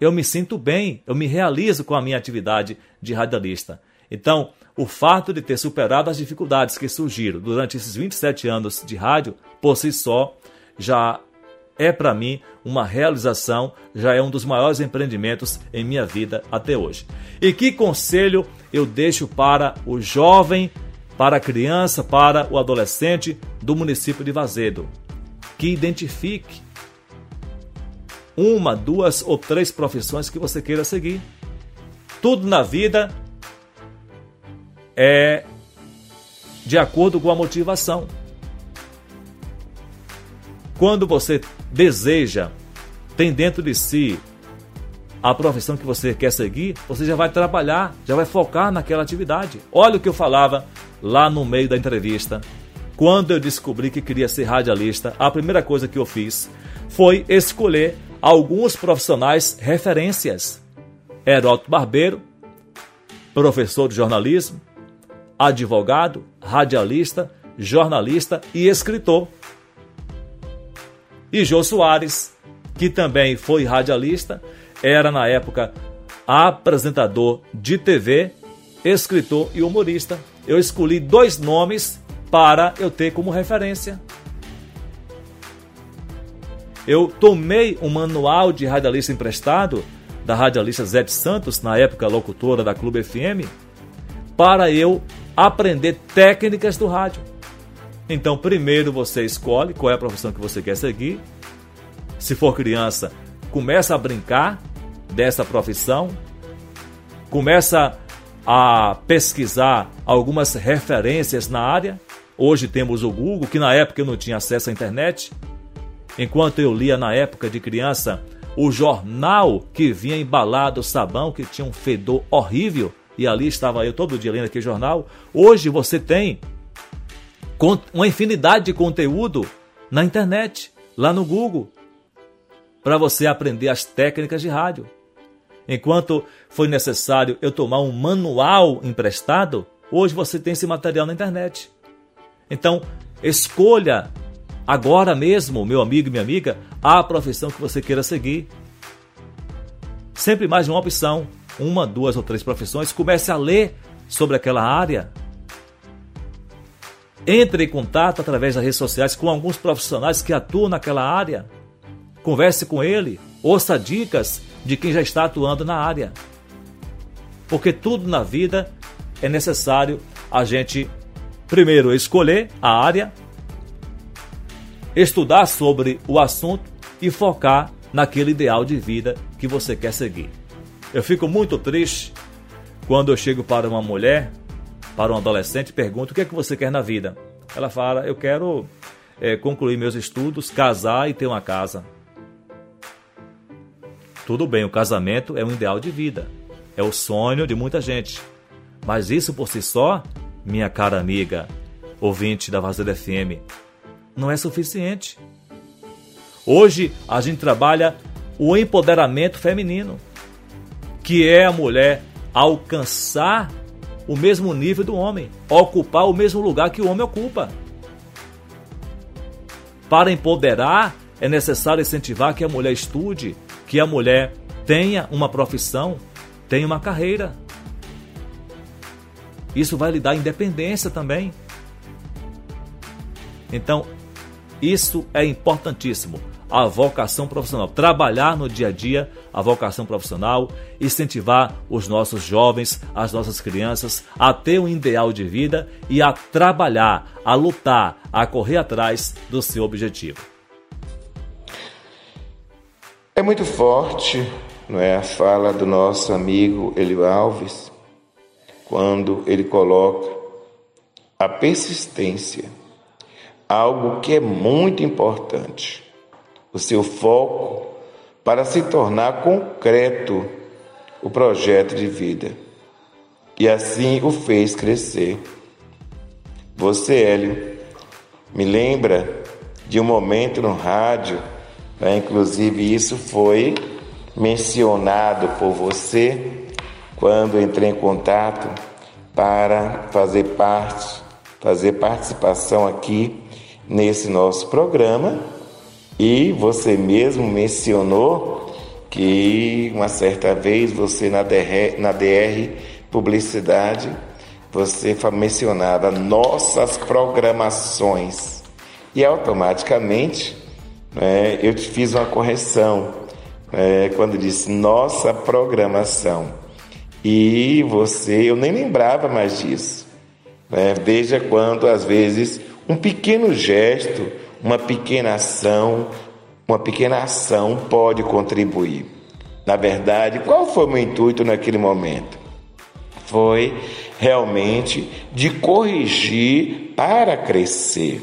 Eu me sinto bem, eu me realizo com a minha atividade de radialista. Então, o fato de ter superado as dificuldades que surgiram durante esses 27 anos de rádio, por si só, já é para mim uma realização, já é um dos maiores empreendimentos em minha vida até hoje. E que conselho eu deixo para o jovem, para a criança, para o adolescente do município de Vazedo? Que identifique uma, duas ou três profissões que você queira seguir. Tudo na vida é de acordo com a motivação. Quando você deseja, tem dentro de si a profissão que você quer seguir, você já vai trabalhar, já vai focar naquela atividade. Olha o que eu falava lá no meio da entrevista. Quando eu descobri que queria ser radialista, a primeira coisa que eu fiz foi escolher alguns profissionais referências. Heródoto Barbeiro, professor de jornalismo, advogado, radialista, jornalista e escritor. E Jô Soares, que também foi radialista, era na época apresentador de TV, escritor e humorista. Eu escolhi dois nomes para eu ter como referência. Eu tomei um manual de radialista emprestado da radialista Zé Santos, na época locutora da Clube FM, para eu aprender técnicas do rádio. Então, primeiro você escolhe qual é a profissão que você quer seguir. Se for criança, começa a brincar dessa profissão, começa a pesquisar algumas referências na área. Hoje temos o Google, que na época eu não tinha acesso à internet. Enquanto eu lia na época de criança o jornal que vinha embalado sabão, que tinha um fedor horrível, e ali estava eu todo dia lendo aquele jornal. Hoje você tem uma infinidade de conteúdo na internet, lá no Google, para você aprender as técnicas de rádio. Enquanto foi necessário eu tomar um manual emprestado, hoje você tem esse material na internet. Então, escolha agora mesmo, meu amigo e minha amiga, a profissão que você queira seguir. Sempre mais uma opção uma, duas ou três profissões, comece a ler sobre aquela área. Entre em contato através das redes sociais com alguns profissionais que atuam naquela área. Converse com ele, ouça dicas de quem já está atuando na área. Porque tudo na vida é necessário a gente, primeiro, escolher a área, estudar sobre o assunto e focar naquele ideal de vida que você quer seguir. Eu fico muito triste quando eu chego para uma mulher, para um adolescente, e pergunto o que é que você quer na vida. Ela fala, eu quero é, concluir meus estudos, casar e ter uma casa. Tudo bem, o casamento é um ideal de vida, é o sonho de muita gente. Mas isso por si só, minha cara amiga, ouvinte da Vazeda FM, não é suficiente. Hoje a gente trabalha o empoderamento feminino que é a mulher alcançar o mesmo nível do homem, ocupar o mesmo lugar que o homem ocupa. Para empoderar, é necessário incentivar que a mulher estude, que a mulher tenha uma profissão, tenha uma carreira. Isso vai lhe dar independência também. Então, isso é importantíssimo. A vocação profissional. Trabalhar no dia a dia a vocação profissional, incentivar os nossos jovens, as nossas crianças a ter um ideal de vida e a trabalhar, a lutar, a correr atrás do seu objetivo. É muito forte, não é, a fala do nosso amigo Elio Alves, quando ele coloca a persistência, algo que é muito importante. O seu foco para se tornar concreto o projeto de vida. E assim o fez crescer. Você, Hélio, me lembra de um momento no rádio né? Inclusive, isso foi mencionado por você quando entrei em contato para fazer parte, fazer participação aqui nesse nosso programa. E você mesmo mencionou que uma certa vez você na DR, na DR Publicidade, você mencionava nossas programações. E automaticamente é, eu te fiz uma correção é, quando disse nossa programação. E você, eu nem lembrava mais disso. É, veja quando, às vezes, um pequeno gesto, uma pequena ação, uma pequena ação pode contribuir. Na verdade, qual foi o meu intuito naquele momento? Foi realmente de corrigir para crescer.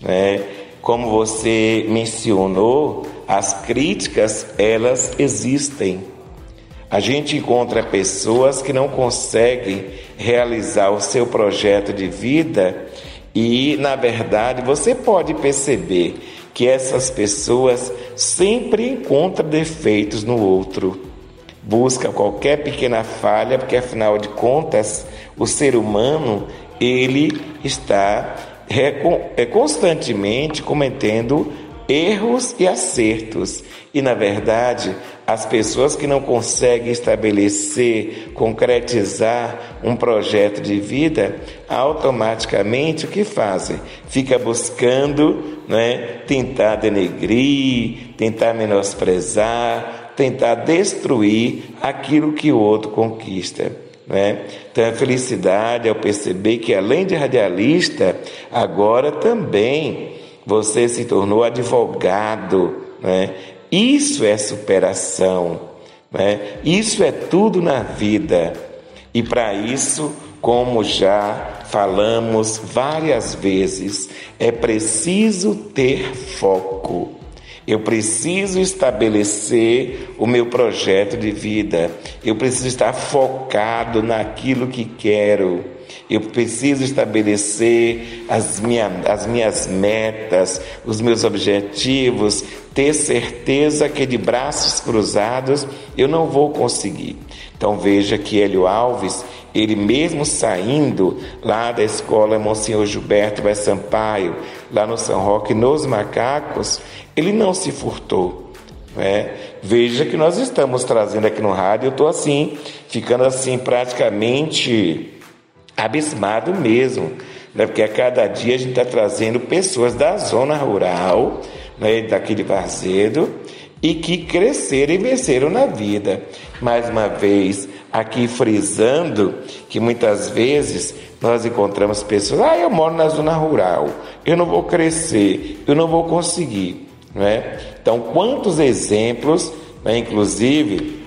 Né? Como você mencionou, as críticas elas existem. A gente encontra pessoas que não conseguem realizar o seu projeto de vida e, na verdade, você pode perceber que essas pessoas sempre encontram defeitos no outro. Busca qualquer pequena falha, porque afinal de contas, o ser humano, ele está é constantemente cometendo erros e acertos. E na verdade, as pessoas que não conseguem estabelecer, concretizar um projeto de vida, automaticamente o que fazem? Fica buscando, né, tentar denegrir, tentar menosprezar, tentar destruir aquilo que o outro conquista. Né? Então, a felicidade ao perceber que, além de radialista, agora também você se tornou advogado. Né? Isso é superação. Né? Isso é tudo na vida. E para isso, como já falamos várias vezes, é preciso ter foco. Eu preciso estabelecer o meu projeto de vida. Eu preciso estar focado naquilo que quero. Eu preciso estabelecer as, minha, as minhas metas, os meus objetivos, ter certeza que de braços cruzados eu não vou conseguir. Então veja que Hélio Alves, ele mesmo saindo lá da escola Monsenhor Gilberto Vai Sampaio, lá no São Roque, nos macacos, ele não se furtou. Né? Veja que nós estamos trazendo aqui no rádio, eu estou assim, ficando assim praticamente abismado mesmo, né? porque a cada dia a gente está trazendo pessoas da zona rural, né? daqui de Varzedo, e que cresceram e venceram na vida. Mais uma vez, aqui frisando que muitas vezes nós encontramos pessoas, ah, eu moro na zona rural, eu não vou crescer, eu não vou conseguir. Não é? Então, quantos exemplos, né, inclusive,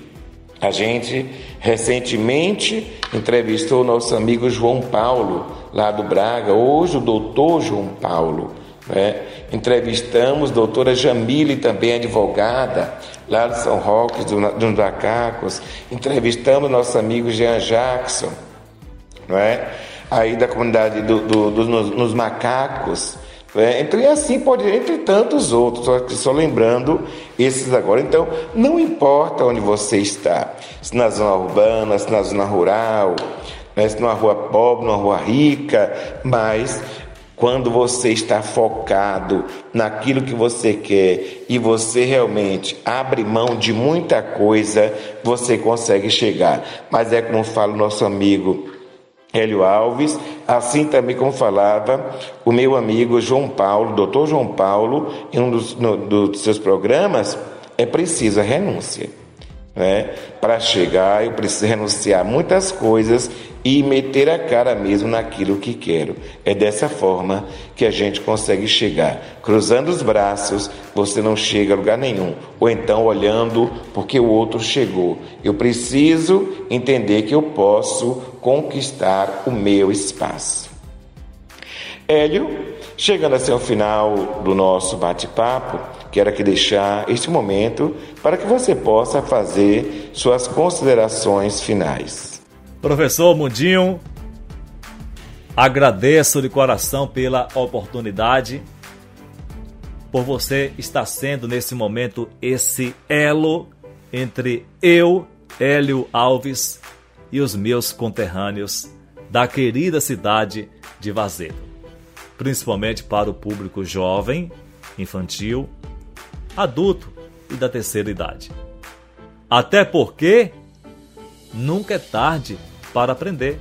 a gente recentemente entrevistou nosso amigo João Paulo, lá do Braga, hoje o doutor João Paulo. Né? Entrevistamos a doutora Jamile, também advogada, lá de São Roque, do, do Macacos. Entrevistamos nosso amigo Jean Jackson, não é? aí da comunidade do, do, do nos Macacos. É, então, e assim pode, entre tantos outros, só lembrando esses agora. Então, não importa onde você está, se na zona urbana, se na zona rural, né, se numa rua pobre, numa rua rica, mas Quando você está focado naquilo que você quer e você realmente abre mão de muita coisa, você consegue chegar. Mas é como fala o nosso amigo Hélio Alves, assim também como falava o meu amigo João Paulo, doutor João Paulo, em um dos, no, dos seus programas, é preciso a renúncia. Né? Para chegar, eu preciso renunciar a muitas coisas e meter a cara mesmo naquilo que quero. É dessa forma que a gente consegue chegar. Cruzando os braços, você não chega a lugar nenhum. Ou então olhando porque o outro chegou. Eu preciso entender que eu posso conquistar o meu espaço. Hélio, chegando assim ao final do nosso bate-papo, quero aqui deixar este momento para que você possa fazer suas considerações finais. Professor Mundinho, agradeço de coração pela oportunidade, por você estar sendo nesse momento esse elo entre eu, Hélio Alves, e os meus conterrâneos da querida cidade de Vazedo, principalmente para o público jovem, infantil, adulto e da terceira idade. Até porque nunca é tarde para aprender.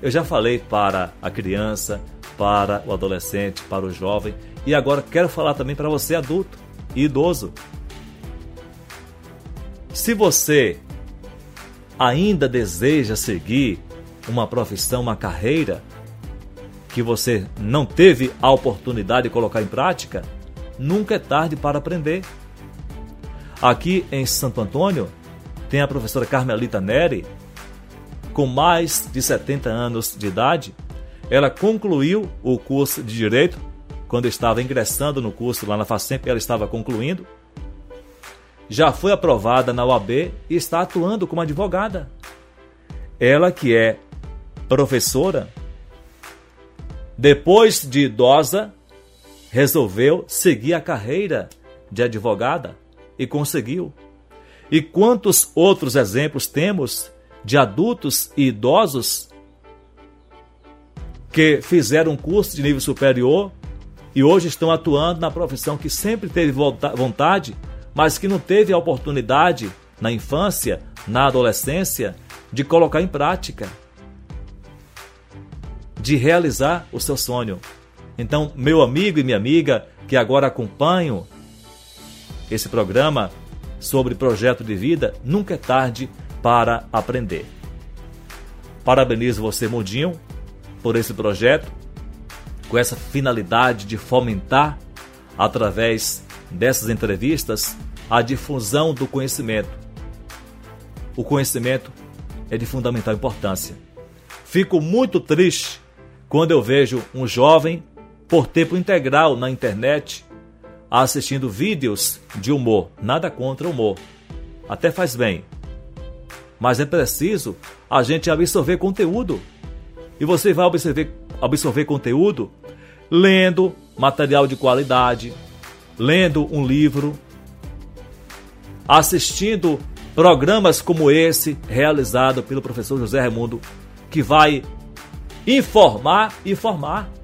Eu já falei para a criança, para o adolescente, para o jovem e agora quero falar também para você adulto e idoso. Se você ainda deseja seguir uma profissão, uma carreira que você não teve a oportunidade de colocar em prática, nunca é tarde para aprender. Aqui em Santo Antônio tem a professora Carmelita Neri, com mais de 70 anos de idade, ela concluiu o curso de Direito. Quando estava ingressando no curso lá na FACEMP, ela estava concluindo. Já foi aprovada na UAB e está atuando como advogada. Ela que é professora, depois de idosa, resolveu seguir a carreira de advogada e conseguiu. E quantos outros exemplos temos de adultos e idosos que fizeram um curso de nível superior e hoje estão atuando na profissão que sempre teve vontade, mas que não teve a oportunidade na infância, na adolescência, de colocar em prática, de realizar o seu sonho. Então, meu amigo e minha amiga que agora acompanham esse programa sobre projeto de vida, nunca é tarde para aprender. Parabenizo você, Mudinho, por esse projeto, com essa finalidade de fomentar, através dessas entrevistas, a difusão do conhecimento. O conhecimento é de fundamental importância. Fico muito triste quando eu vejo um jovem, por tempo integral na internet, assistindo vídeos de humor. Nada contra o humor. Até faz bem mas é preciso a gente absorver conteúdo. E você vai absorver, absorver conteúdo lendo material de qualidade, lendo um livro, assistindo programas como esse realizado pelo professor José Raimundo, que vai informar e formar.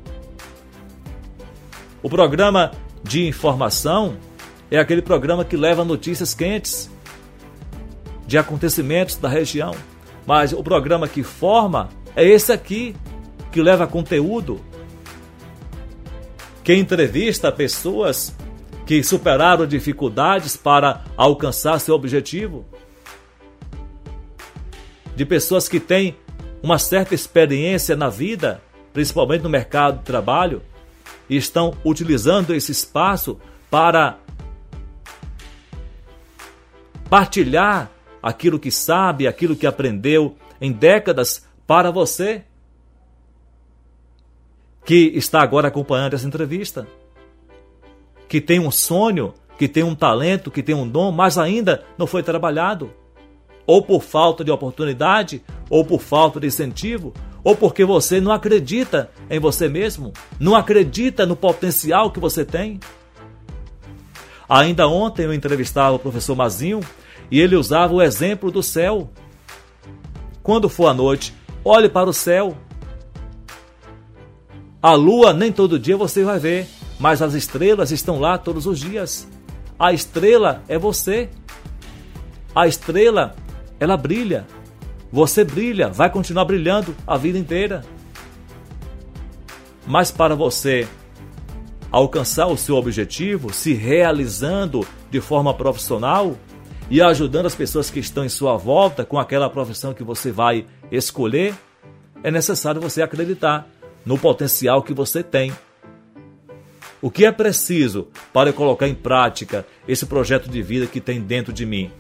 O programa de informação é aquele programa que leva notícias quentes, de acontecimentos da região. Mas o programa que forma é esse aqui, que leva conteúdo, que entrevista pessoas que superaram dificuldades para alcançar seu objetivo, de pessoas que têm uma certa experiência na vida, principalmente no mercado de trabalho, estão utilizando esse espaço para partilhar aquilo que sabe, aquilo que aprendeu em décadas para você que está agora acompanhando essa entrevista, que tem um sonho, que tem um talento, que tem um dom, mas ainda não foi trabalhado, ou por falta de oportunidade, ou por falta de incentivo, ou porque você não acredita em você mesmo, não acredita no potencial que você tem. Ainda ontem eu entrevistava o professor Mazinho e ele usava o exemplo do céu. Quando for a noite, olhe para o céu. A lua nem todo dia você vai ver, mas as estrelas estão lá todos os dias. A estrela é você. A estrela, ela brilha. Você brilha, vai continuar brilhando a vida inteira. Mas para você alcançar o seu objetivo, se realizando de forma profissional e ajudando as pessoas que estão em sua volta com aquela profissão que você vai escolher, é necessário você acreditar no potencial que você tem. O que é preciso para eu colocar em prática esse projeto de vida que tem dentro de mim?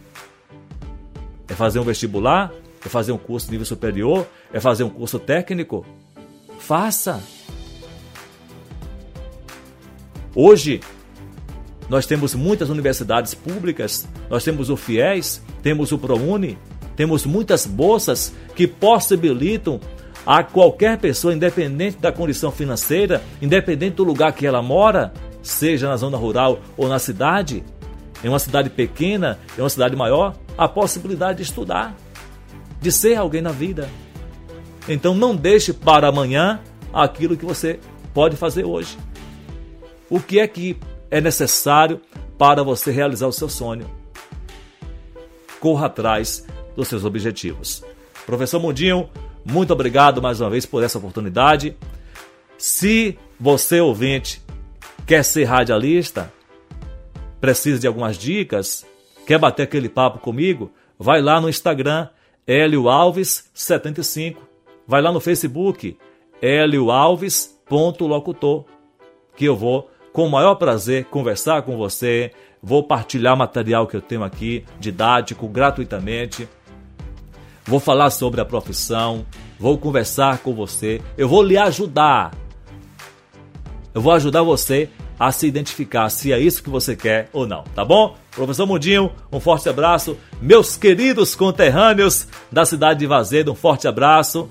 É fazer um vestibular? É fazer um curso de nível superior? É fazer um curso técnico? Faça! Hoje, nós temos muitas universidades públicas, nós temos o FIES, temos o ProUni, temos muitas bolsas que possibilitam a qualquer pessoa, independente da condição financeira, independente do lugar que ela mora, seja na zona rural ou na cidade, em uma cidade pequena, em uma cidade maior, a possibilidade de estudar, de ser alguém na vida. Então não deixe para amanhã aquilo que você pode fazer hoje. O que é que é necessário para você realizar o seu sonho? Corra atrás dos seus objetivos. Professor Mundinho, muito obrigado mais uma vez por essa oportunidade. Se você, ouvinte, quer ser radialista, precisa de algumas dicas, quer bater aquele papo comigo, vai lá no Instagram, Hélio Alves75. Vai lá no Facebook, helioalves.locutor, que eu vou com o maior prazer conversar com você. Vou partilhar material que eu tenho aqui, didático, gratuitamente. Vou falar sobre a profissão, vou conversar com você, eu vou lhe ajudar. Eu vou ajudar você a se identificar se é isso que você quer ou não, tá bom? Professor Mundinho, um forte abraço. Meus queridos conterrâneos da cidade de Vazedo, um forte abraço.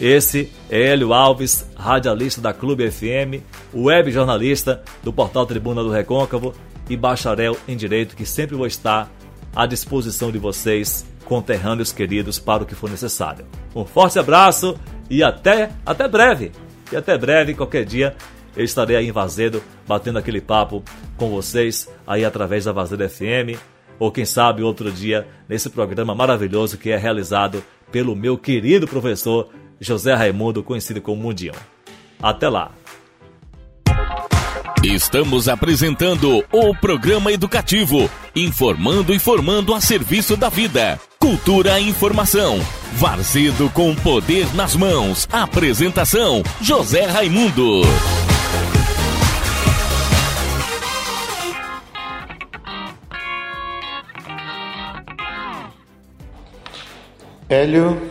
Esse é Hélio Alves, radialista da Clube FM, web jornalista do portal Tribuna do Recôncavo e bacharel em Direito, que sempre vou estar à disposição de vocês, conterrâneos queridos, para o que for necessário. Um forte abraço e até, até breve! E até breve, qualquer dia, eu estarei aí em Vazedo, batendo aquele papo com vocês, aí através da Vazedo FM, ou quem sabe outro dia, nesse programa maravilhoso que é realizado pelo meu querido professor José Raimundo, conhecido como Mundinho. Até lá! Estamos apresentando o programa educativo, informando e formando a serviço da vida. Cultura e informação. Varzido com poder nas mãos. Apresentação: José Raimundo. Hélio,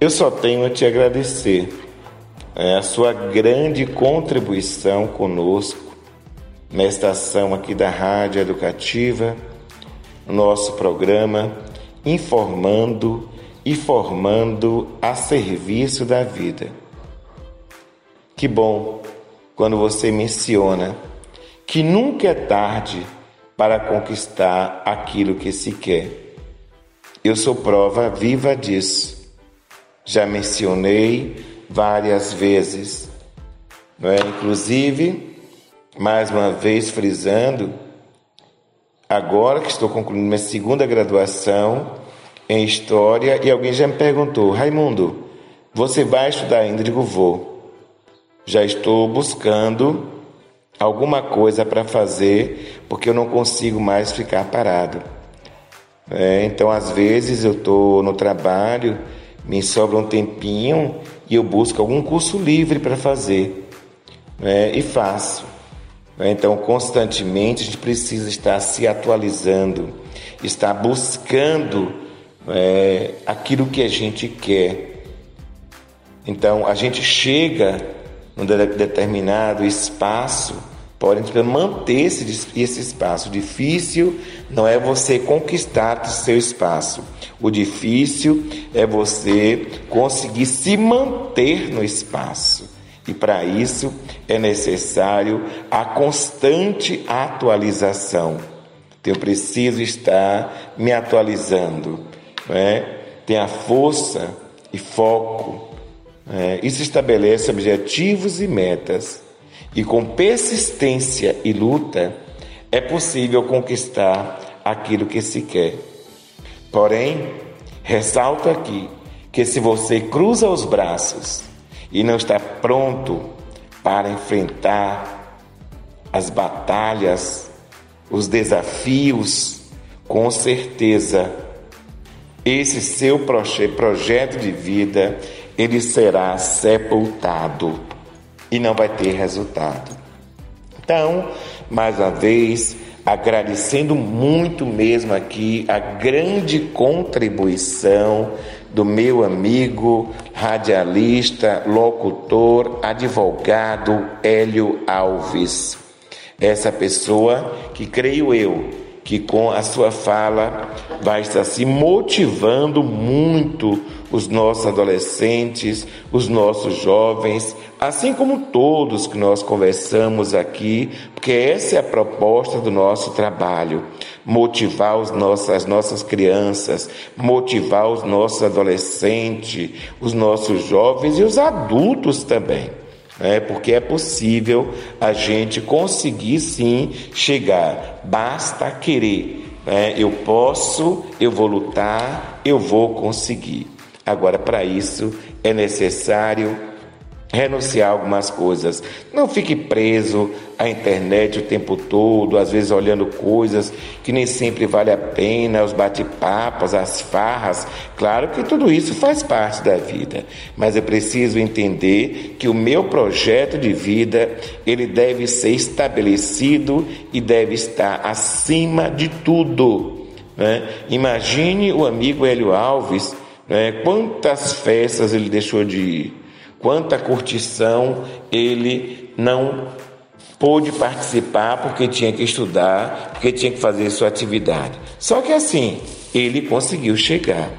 eu só tenho a te agradecer é, a sua grande contribuição conosco nesta ação aqui da Rádio Educativa, nosso programa informando e formando a serviço da vida. Que bom quando você menciona que nunca é tarde para conquistar aquilo que se quer. Eu sou prova viva disso. Já mencionei várias vezes, não é? Inclusive, mais uma vez frisando, agora que estou concluindo minha segunda graduação em História, e alguém já me perguntou, Raimundo, você vai estudar ainda? Eu digo, vou. Já estou buscando alguma coisa para fazer, porque eu não consigo mais ficar parado. É, então, às vezes, eu estou no trabalho me sobra um tempinho e eu busco algum curso livre para fazer né? e faço. Né? Então, constantemente a gente precisa estar se atualizando, estar buscando é, aquilo que a gente quer. Então, a gente chega num determinado espaço Porém, manter esse, esse espaço. O difícil não é você conquistar seu espaço. O difícil é você conseguir se manter no espaço. E para isso é necessário a constante atualização. Então, eu preciso estar me atualizando. Não é? Tenha força e foco É, isso estabelece objetivos e metas, e com persistência e luta é possível conquistar aquilo que se quer. Porém, ressalto aqui que se você cruza os braços e não está pronto para enfrentar as batalhas, os desafios, com certeza esse seu projeto de vida ele será sepultado e não vai ter resultado. Então, mais uma vez, agradecendo muito mesmo aqui a grande contribuição do meu amigo radialista, locutor, advogado Hélio Alves. Essa pessoa que creio eu que com a sua fala vai estar se motivando muito os nossos adolescentes, os nossos jovens, assim como todos que nós conversamos aqui, porque essa é a proposta do nosso trabalho: motivar os nossos, as nossas crianças, motivar os nossos adolescentes, os nossos jovens e os adultos também. É, porque é possível a gente conseguir sim chegar, basta querer. É, eu posso, eu vou lutar, eu vou conseguir. Agora, para isso, é necessário renunciar a algumas coisas. Não fique preso à internet o tempo todo, às vezes olhando coisas que nem sempre vale a pena, os bate-papos, as farras. Claro que tudo isso faz parte da vida, mas eu preciso entender que o meu projeto de vida, ele deve ser estabelecido e deve estar acima de tudo. Né? Imagine o amigo Hélio Alves é, quantas festas ele deixou de ir, quanta curtição ele não pôde participar porque tinha que estudar, porque tinha que fazer sua atividade. Só que assim, ele conseguiu chegar.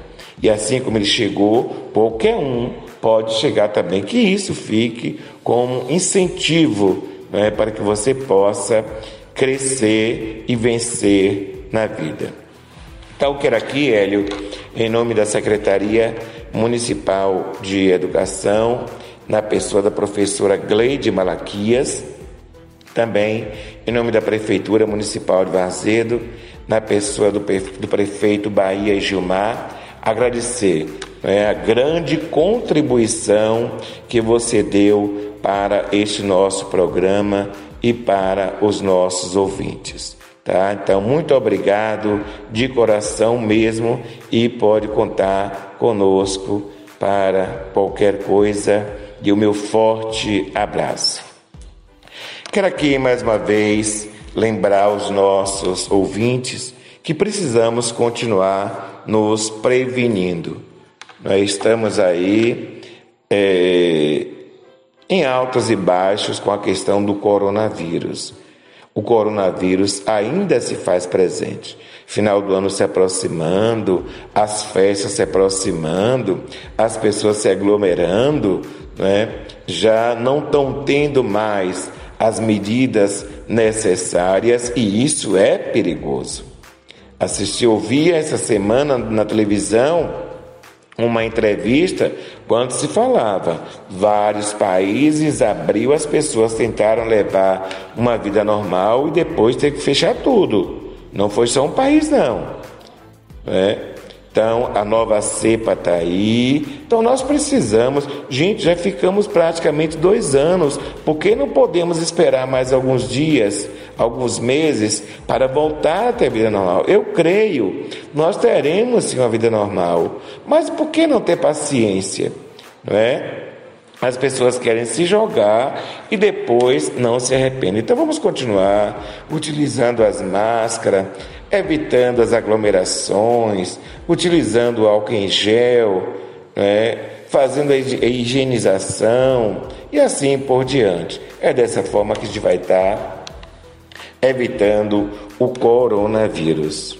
E assim como ele chegou, qualquer um pode chegar também. Que isso fique como incentivo né, para que você possa crescer e vencer na vida. Quero aqui, Hélio, em nome da Secretaria Municipal de Educação, na pessoa da professora Gleide Malaquias, também em nome da Prefeitura Municipal de Varzedo, na pessoa do, do prefeito Bahia Gilmar, agradecer né, a grande contribuição que você deu para este nosso programa e para os nossos ouvintes. Tá? Então, muito obrigado de coração mesmo e pode contar conosco para qualquer coisa e o meu forte abraço. Quero aqui mais uma vez lembrar os nossos ouvintes que precisamos continuar nos prevenindo. Nós estamos aí é, em altos e baixos com a questão do coronavírus. O coronavírus ainda se faz presente. Final do ano se aproximando, as festas se aproximando, as pessoas se aglomerando, né? já não estão tendo mais as medidas necessárias e isso é perigoso. Assisti, ouvi essa semana na televisão uma entrevista quando se falava vários países abriu as pessoas tentaram levar uma vida normal e depois ter que fechar tudo não foi só um país não é? Então, a nova cepa está aí. Então, nós precisamos. Gente, já ficamos praticamente dois anos. Por que não podemos esperar mais alguns dias, alguns meses, para voltar a ter vida normal? Eu creio, nós teremos sim uma vida normal. Mas por que não ter paciência? Não é? As pessoas querem se jogar e depois não se arrependem. Então vamos continuar utilizando as máscaras, evitando as aglomerações, utilizando álcool em gel, né, fazendo a higienização e assim por diante. É dessa forma que a gente vai estar evitando o coronavírus.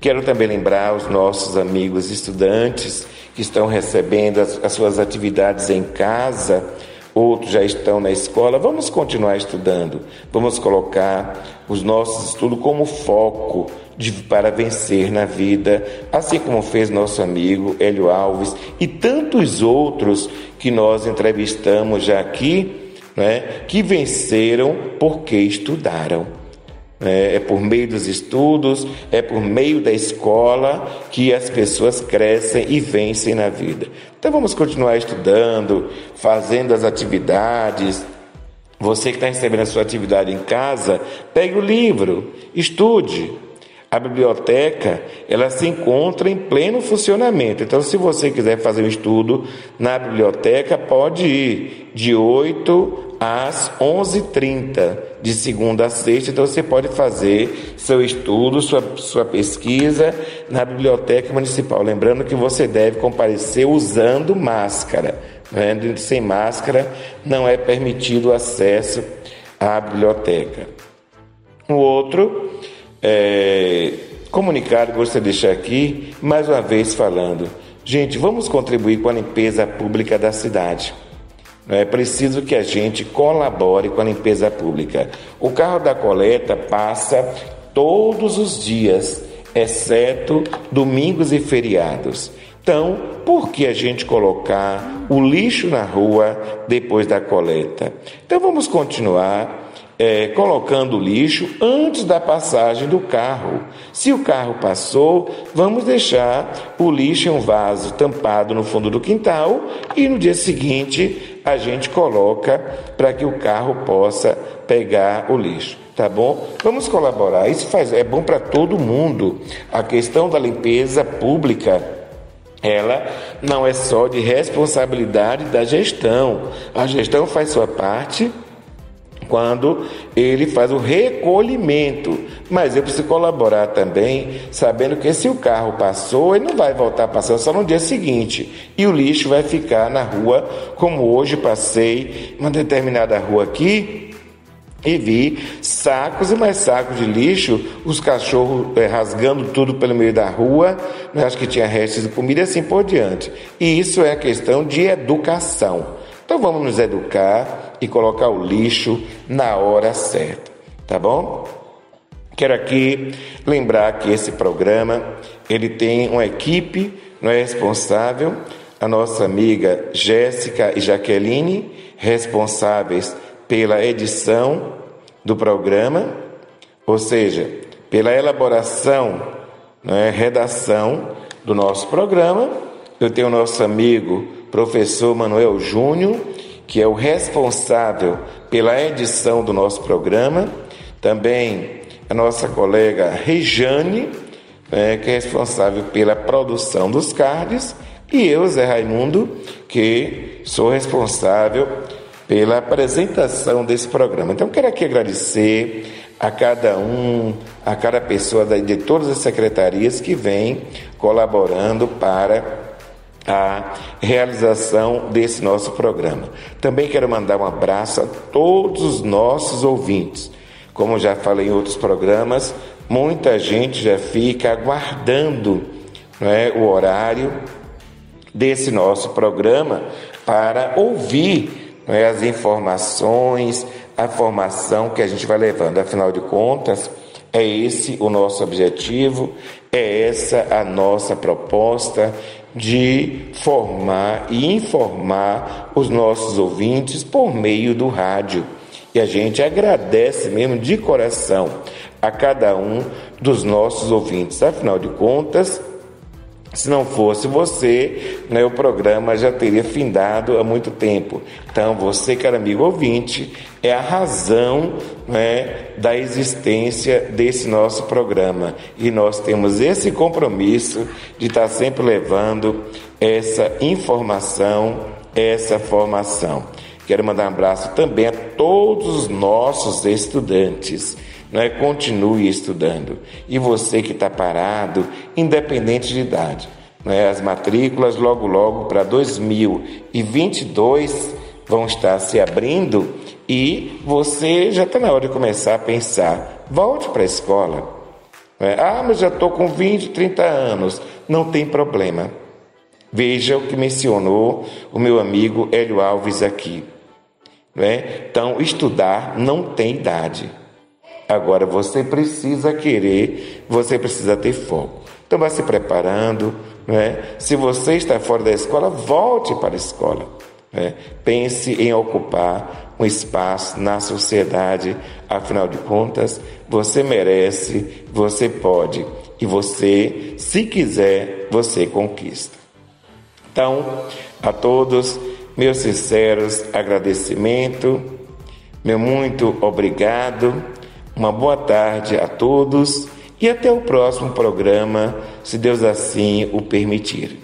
Quero também lembrar os nossos amigos estudantes que estão recebendo as, as suas atividades em casa, outros já estão na escola. Vamos continuar estudando, vamos colocar os nossos estudos como foco de, para vencer na vida, assim como fez nosso amigo Hélio Alves e tantos outros que nós entrevistamos já aqui, né, que venceram porque estudaram. É, é por meio dos estudos, é por meio da escola que as pessoas crescem e vencem na vida. Então vamos continuar estudando, fazendo as atividades. Você que está recebendo a sua atividade em casa, pegue o livro, estude. A biblioteca, ela se encontra em pleno funcionamento. Então, se você quiser fazer um estudo na biblioteca, pode ir de 8 às 11h30, de segunda a sexta. Então, você pode fazer seu estudo, sua, sua pesquisa na biblioteca municipal. Lembrando que você deve comparecer usando máscara. Né? Sem máscara, não é permitido o acesso à biblioteca. O outro é, comunicado gostaria de deixar aqui, mais uma vez falando. Gente, vamos contribuir com a limpeza pública da cidade. É preciso que a gente colabore com a limpeza pública. O carro da coleta passa todos os dias, exceto domingos e feriados. Então, por que a gente colocar o lixo na rua depois da coleta? Então, vamos continuar é, colocando o lixo antes da passagem do carro. Se o carro passou, vamos deixar o lixo em um vaso tampado no fundo do quintal e no dia seguinte a gente coloca para que o carro possa pegar o lixo. Tá bom? Vamos colaborar. Isso faz, é bom para todo mundo. A questão da limpeza pública ela não é só de responsabilidade da gestão. A gestão faz sua parte, quando ele faz o recolhimento. Mas eu preciso colaborar também, sabendo que se o carro passou, ele não vai voltar passando só no dia seguinte. E o lixo vai ficar na rua, como hoje passei uma determinada rua aqui, e vi sacos e mais sacos de lixo, os cachorros é, rasgando tudo pelo meio da rua, né, acho que tinha restos de comida e assim por diante. E isso é a questão de educação. Então vamos nos educar e colocar o lixo na hora certa, tá bom? Quero aqui lembrar que esse programa ele tem uma equipe, não é responsável, a nossa amiga Jéssica e Jaqueline, responsáveis pela edição do programa, ou seja, pela elaboração, não é, redação do nosso programa. Eu tenho o nosso amigo professor Manuel Júnior, que é o responsável pela edição do nosso programa, também a nossa colega Rejane, é, que é responsável pela produção dos cards, e eu, Zé Raimundo, que sou responsável pela apresentação desse programa. Então, quero aqui agradecer a cada um, a cada pessoa de todas as secretarias que vem colaborando para a realização desse nosso programa. Também quero mandar um abraço a todos os nossos ouvintes. Como já falei em outros programas, muita gente já fica aguardando é, o horário desse nosso programa para ouvir é, as informações, a formação que a gente vai levando. Afinal de contas, é esse o nosso objetivo, é essa a nossa proposta de formar e informar os nossos ouvintes por meio do rádio. E a gente agradece mesmo de coração a cada um dos nossos ouvintes. Afinal de contas, se não fosse você, né, o programa já teria findado há muito tempo. Então, você, caro amigo ouvinte, é a razão né, da existência desse nosso programa. E nós temos esse compromisso de estar sempre levando essa informação, essa formação. Quero mandar um abraço também a todos os nossos estudantes não é? Continue estudando. E você que está parado, independente de idade, não é? As matrículas logo logo para 2022 vão estar se abrindo e você já está na hora de começar a pensar, volte para a escola. É? Ah, mas já estou com 20, 30 anos. Não tem problema. Veja o que mencionou o meu amigo Hélio Alves aqui. Né? Então, estudar não tem idade. Agora, você precisa querer, você precisa ter foco. Então, vai se preparando. Né? Se você está fora da escola, volte para a escola. Né? Pense em ocupar um espaço na sociedade, afinal de contas, você merece, você pode e você, se quiser, você conquista. Então, a todos, meus sinceros agradecimento, meu muito obrigado, uma boa tarde a todos e até o próximo programa, se Deus assim o permitir.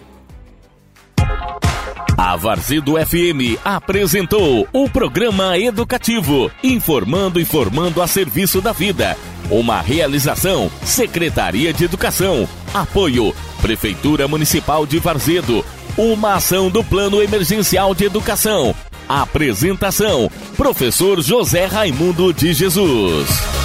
A Varzedo FM apresentou o programa educativo, informando e formando a serviço da vida. Uma realização: Secretaria de Educação. Apoio: Prefeitura Municipal de Varzedo. Uma ação do Plano Emergencial de Educação. Apresentação: Professor José Raimundo de Jesus.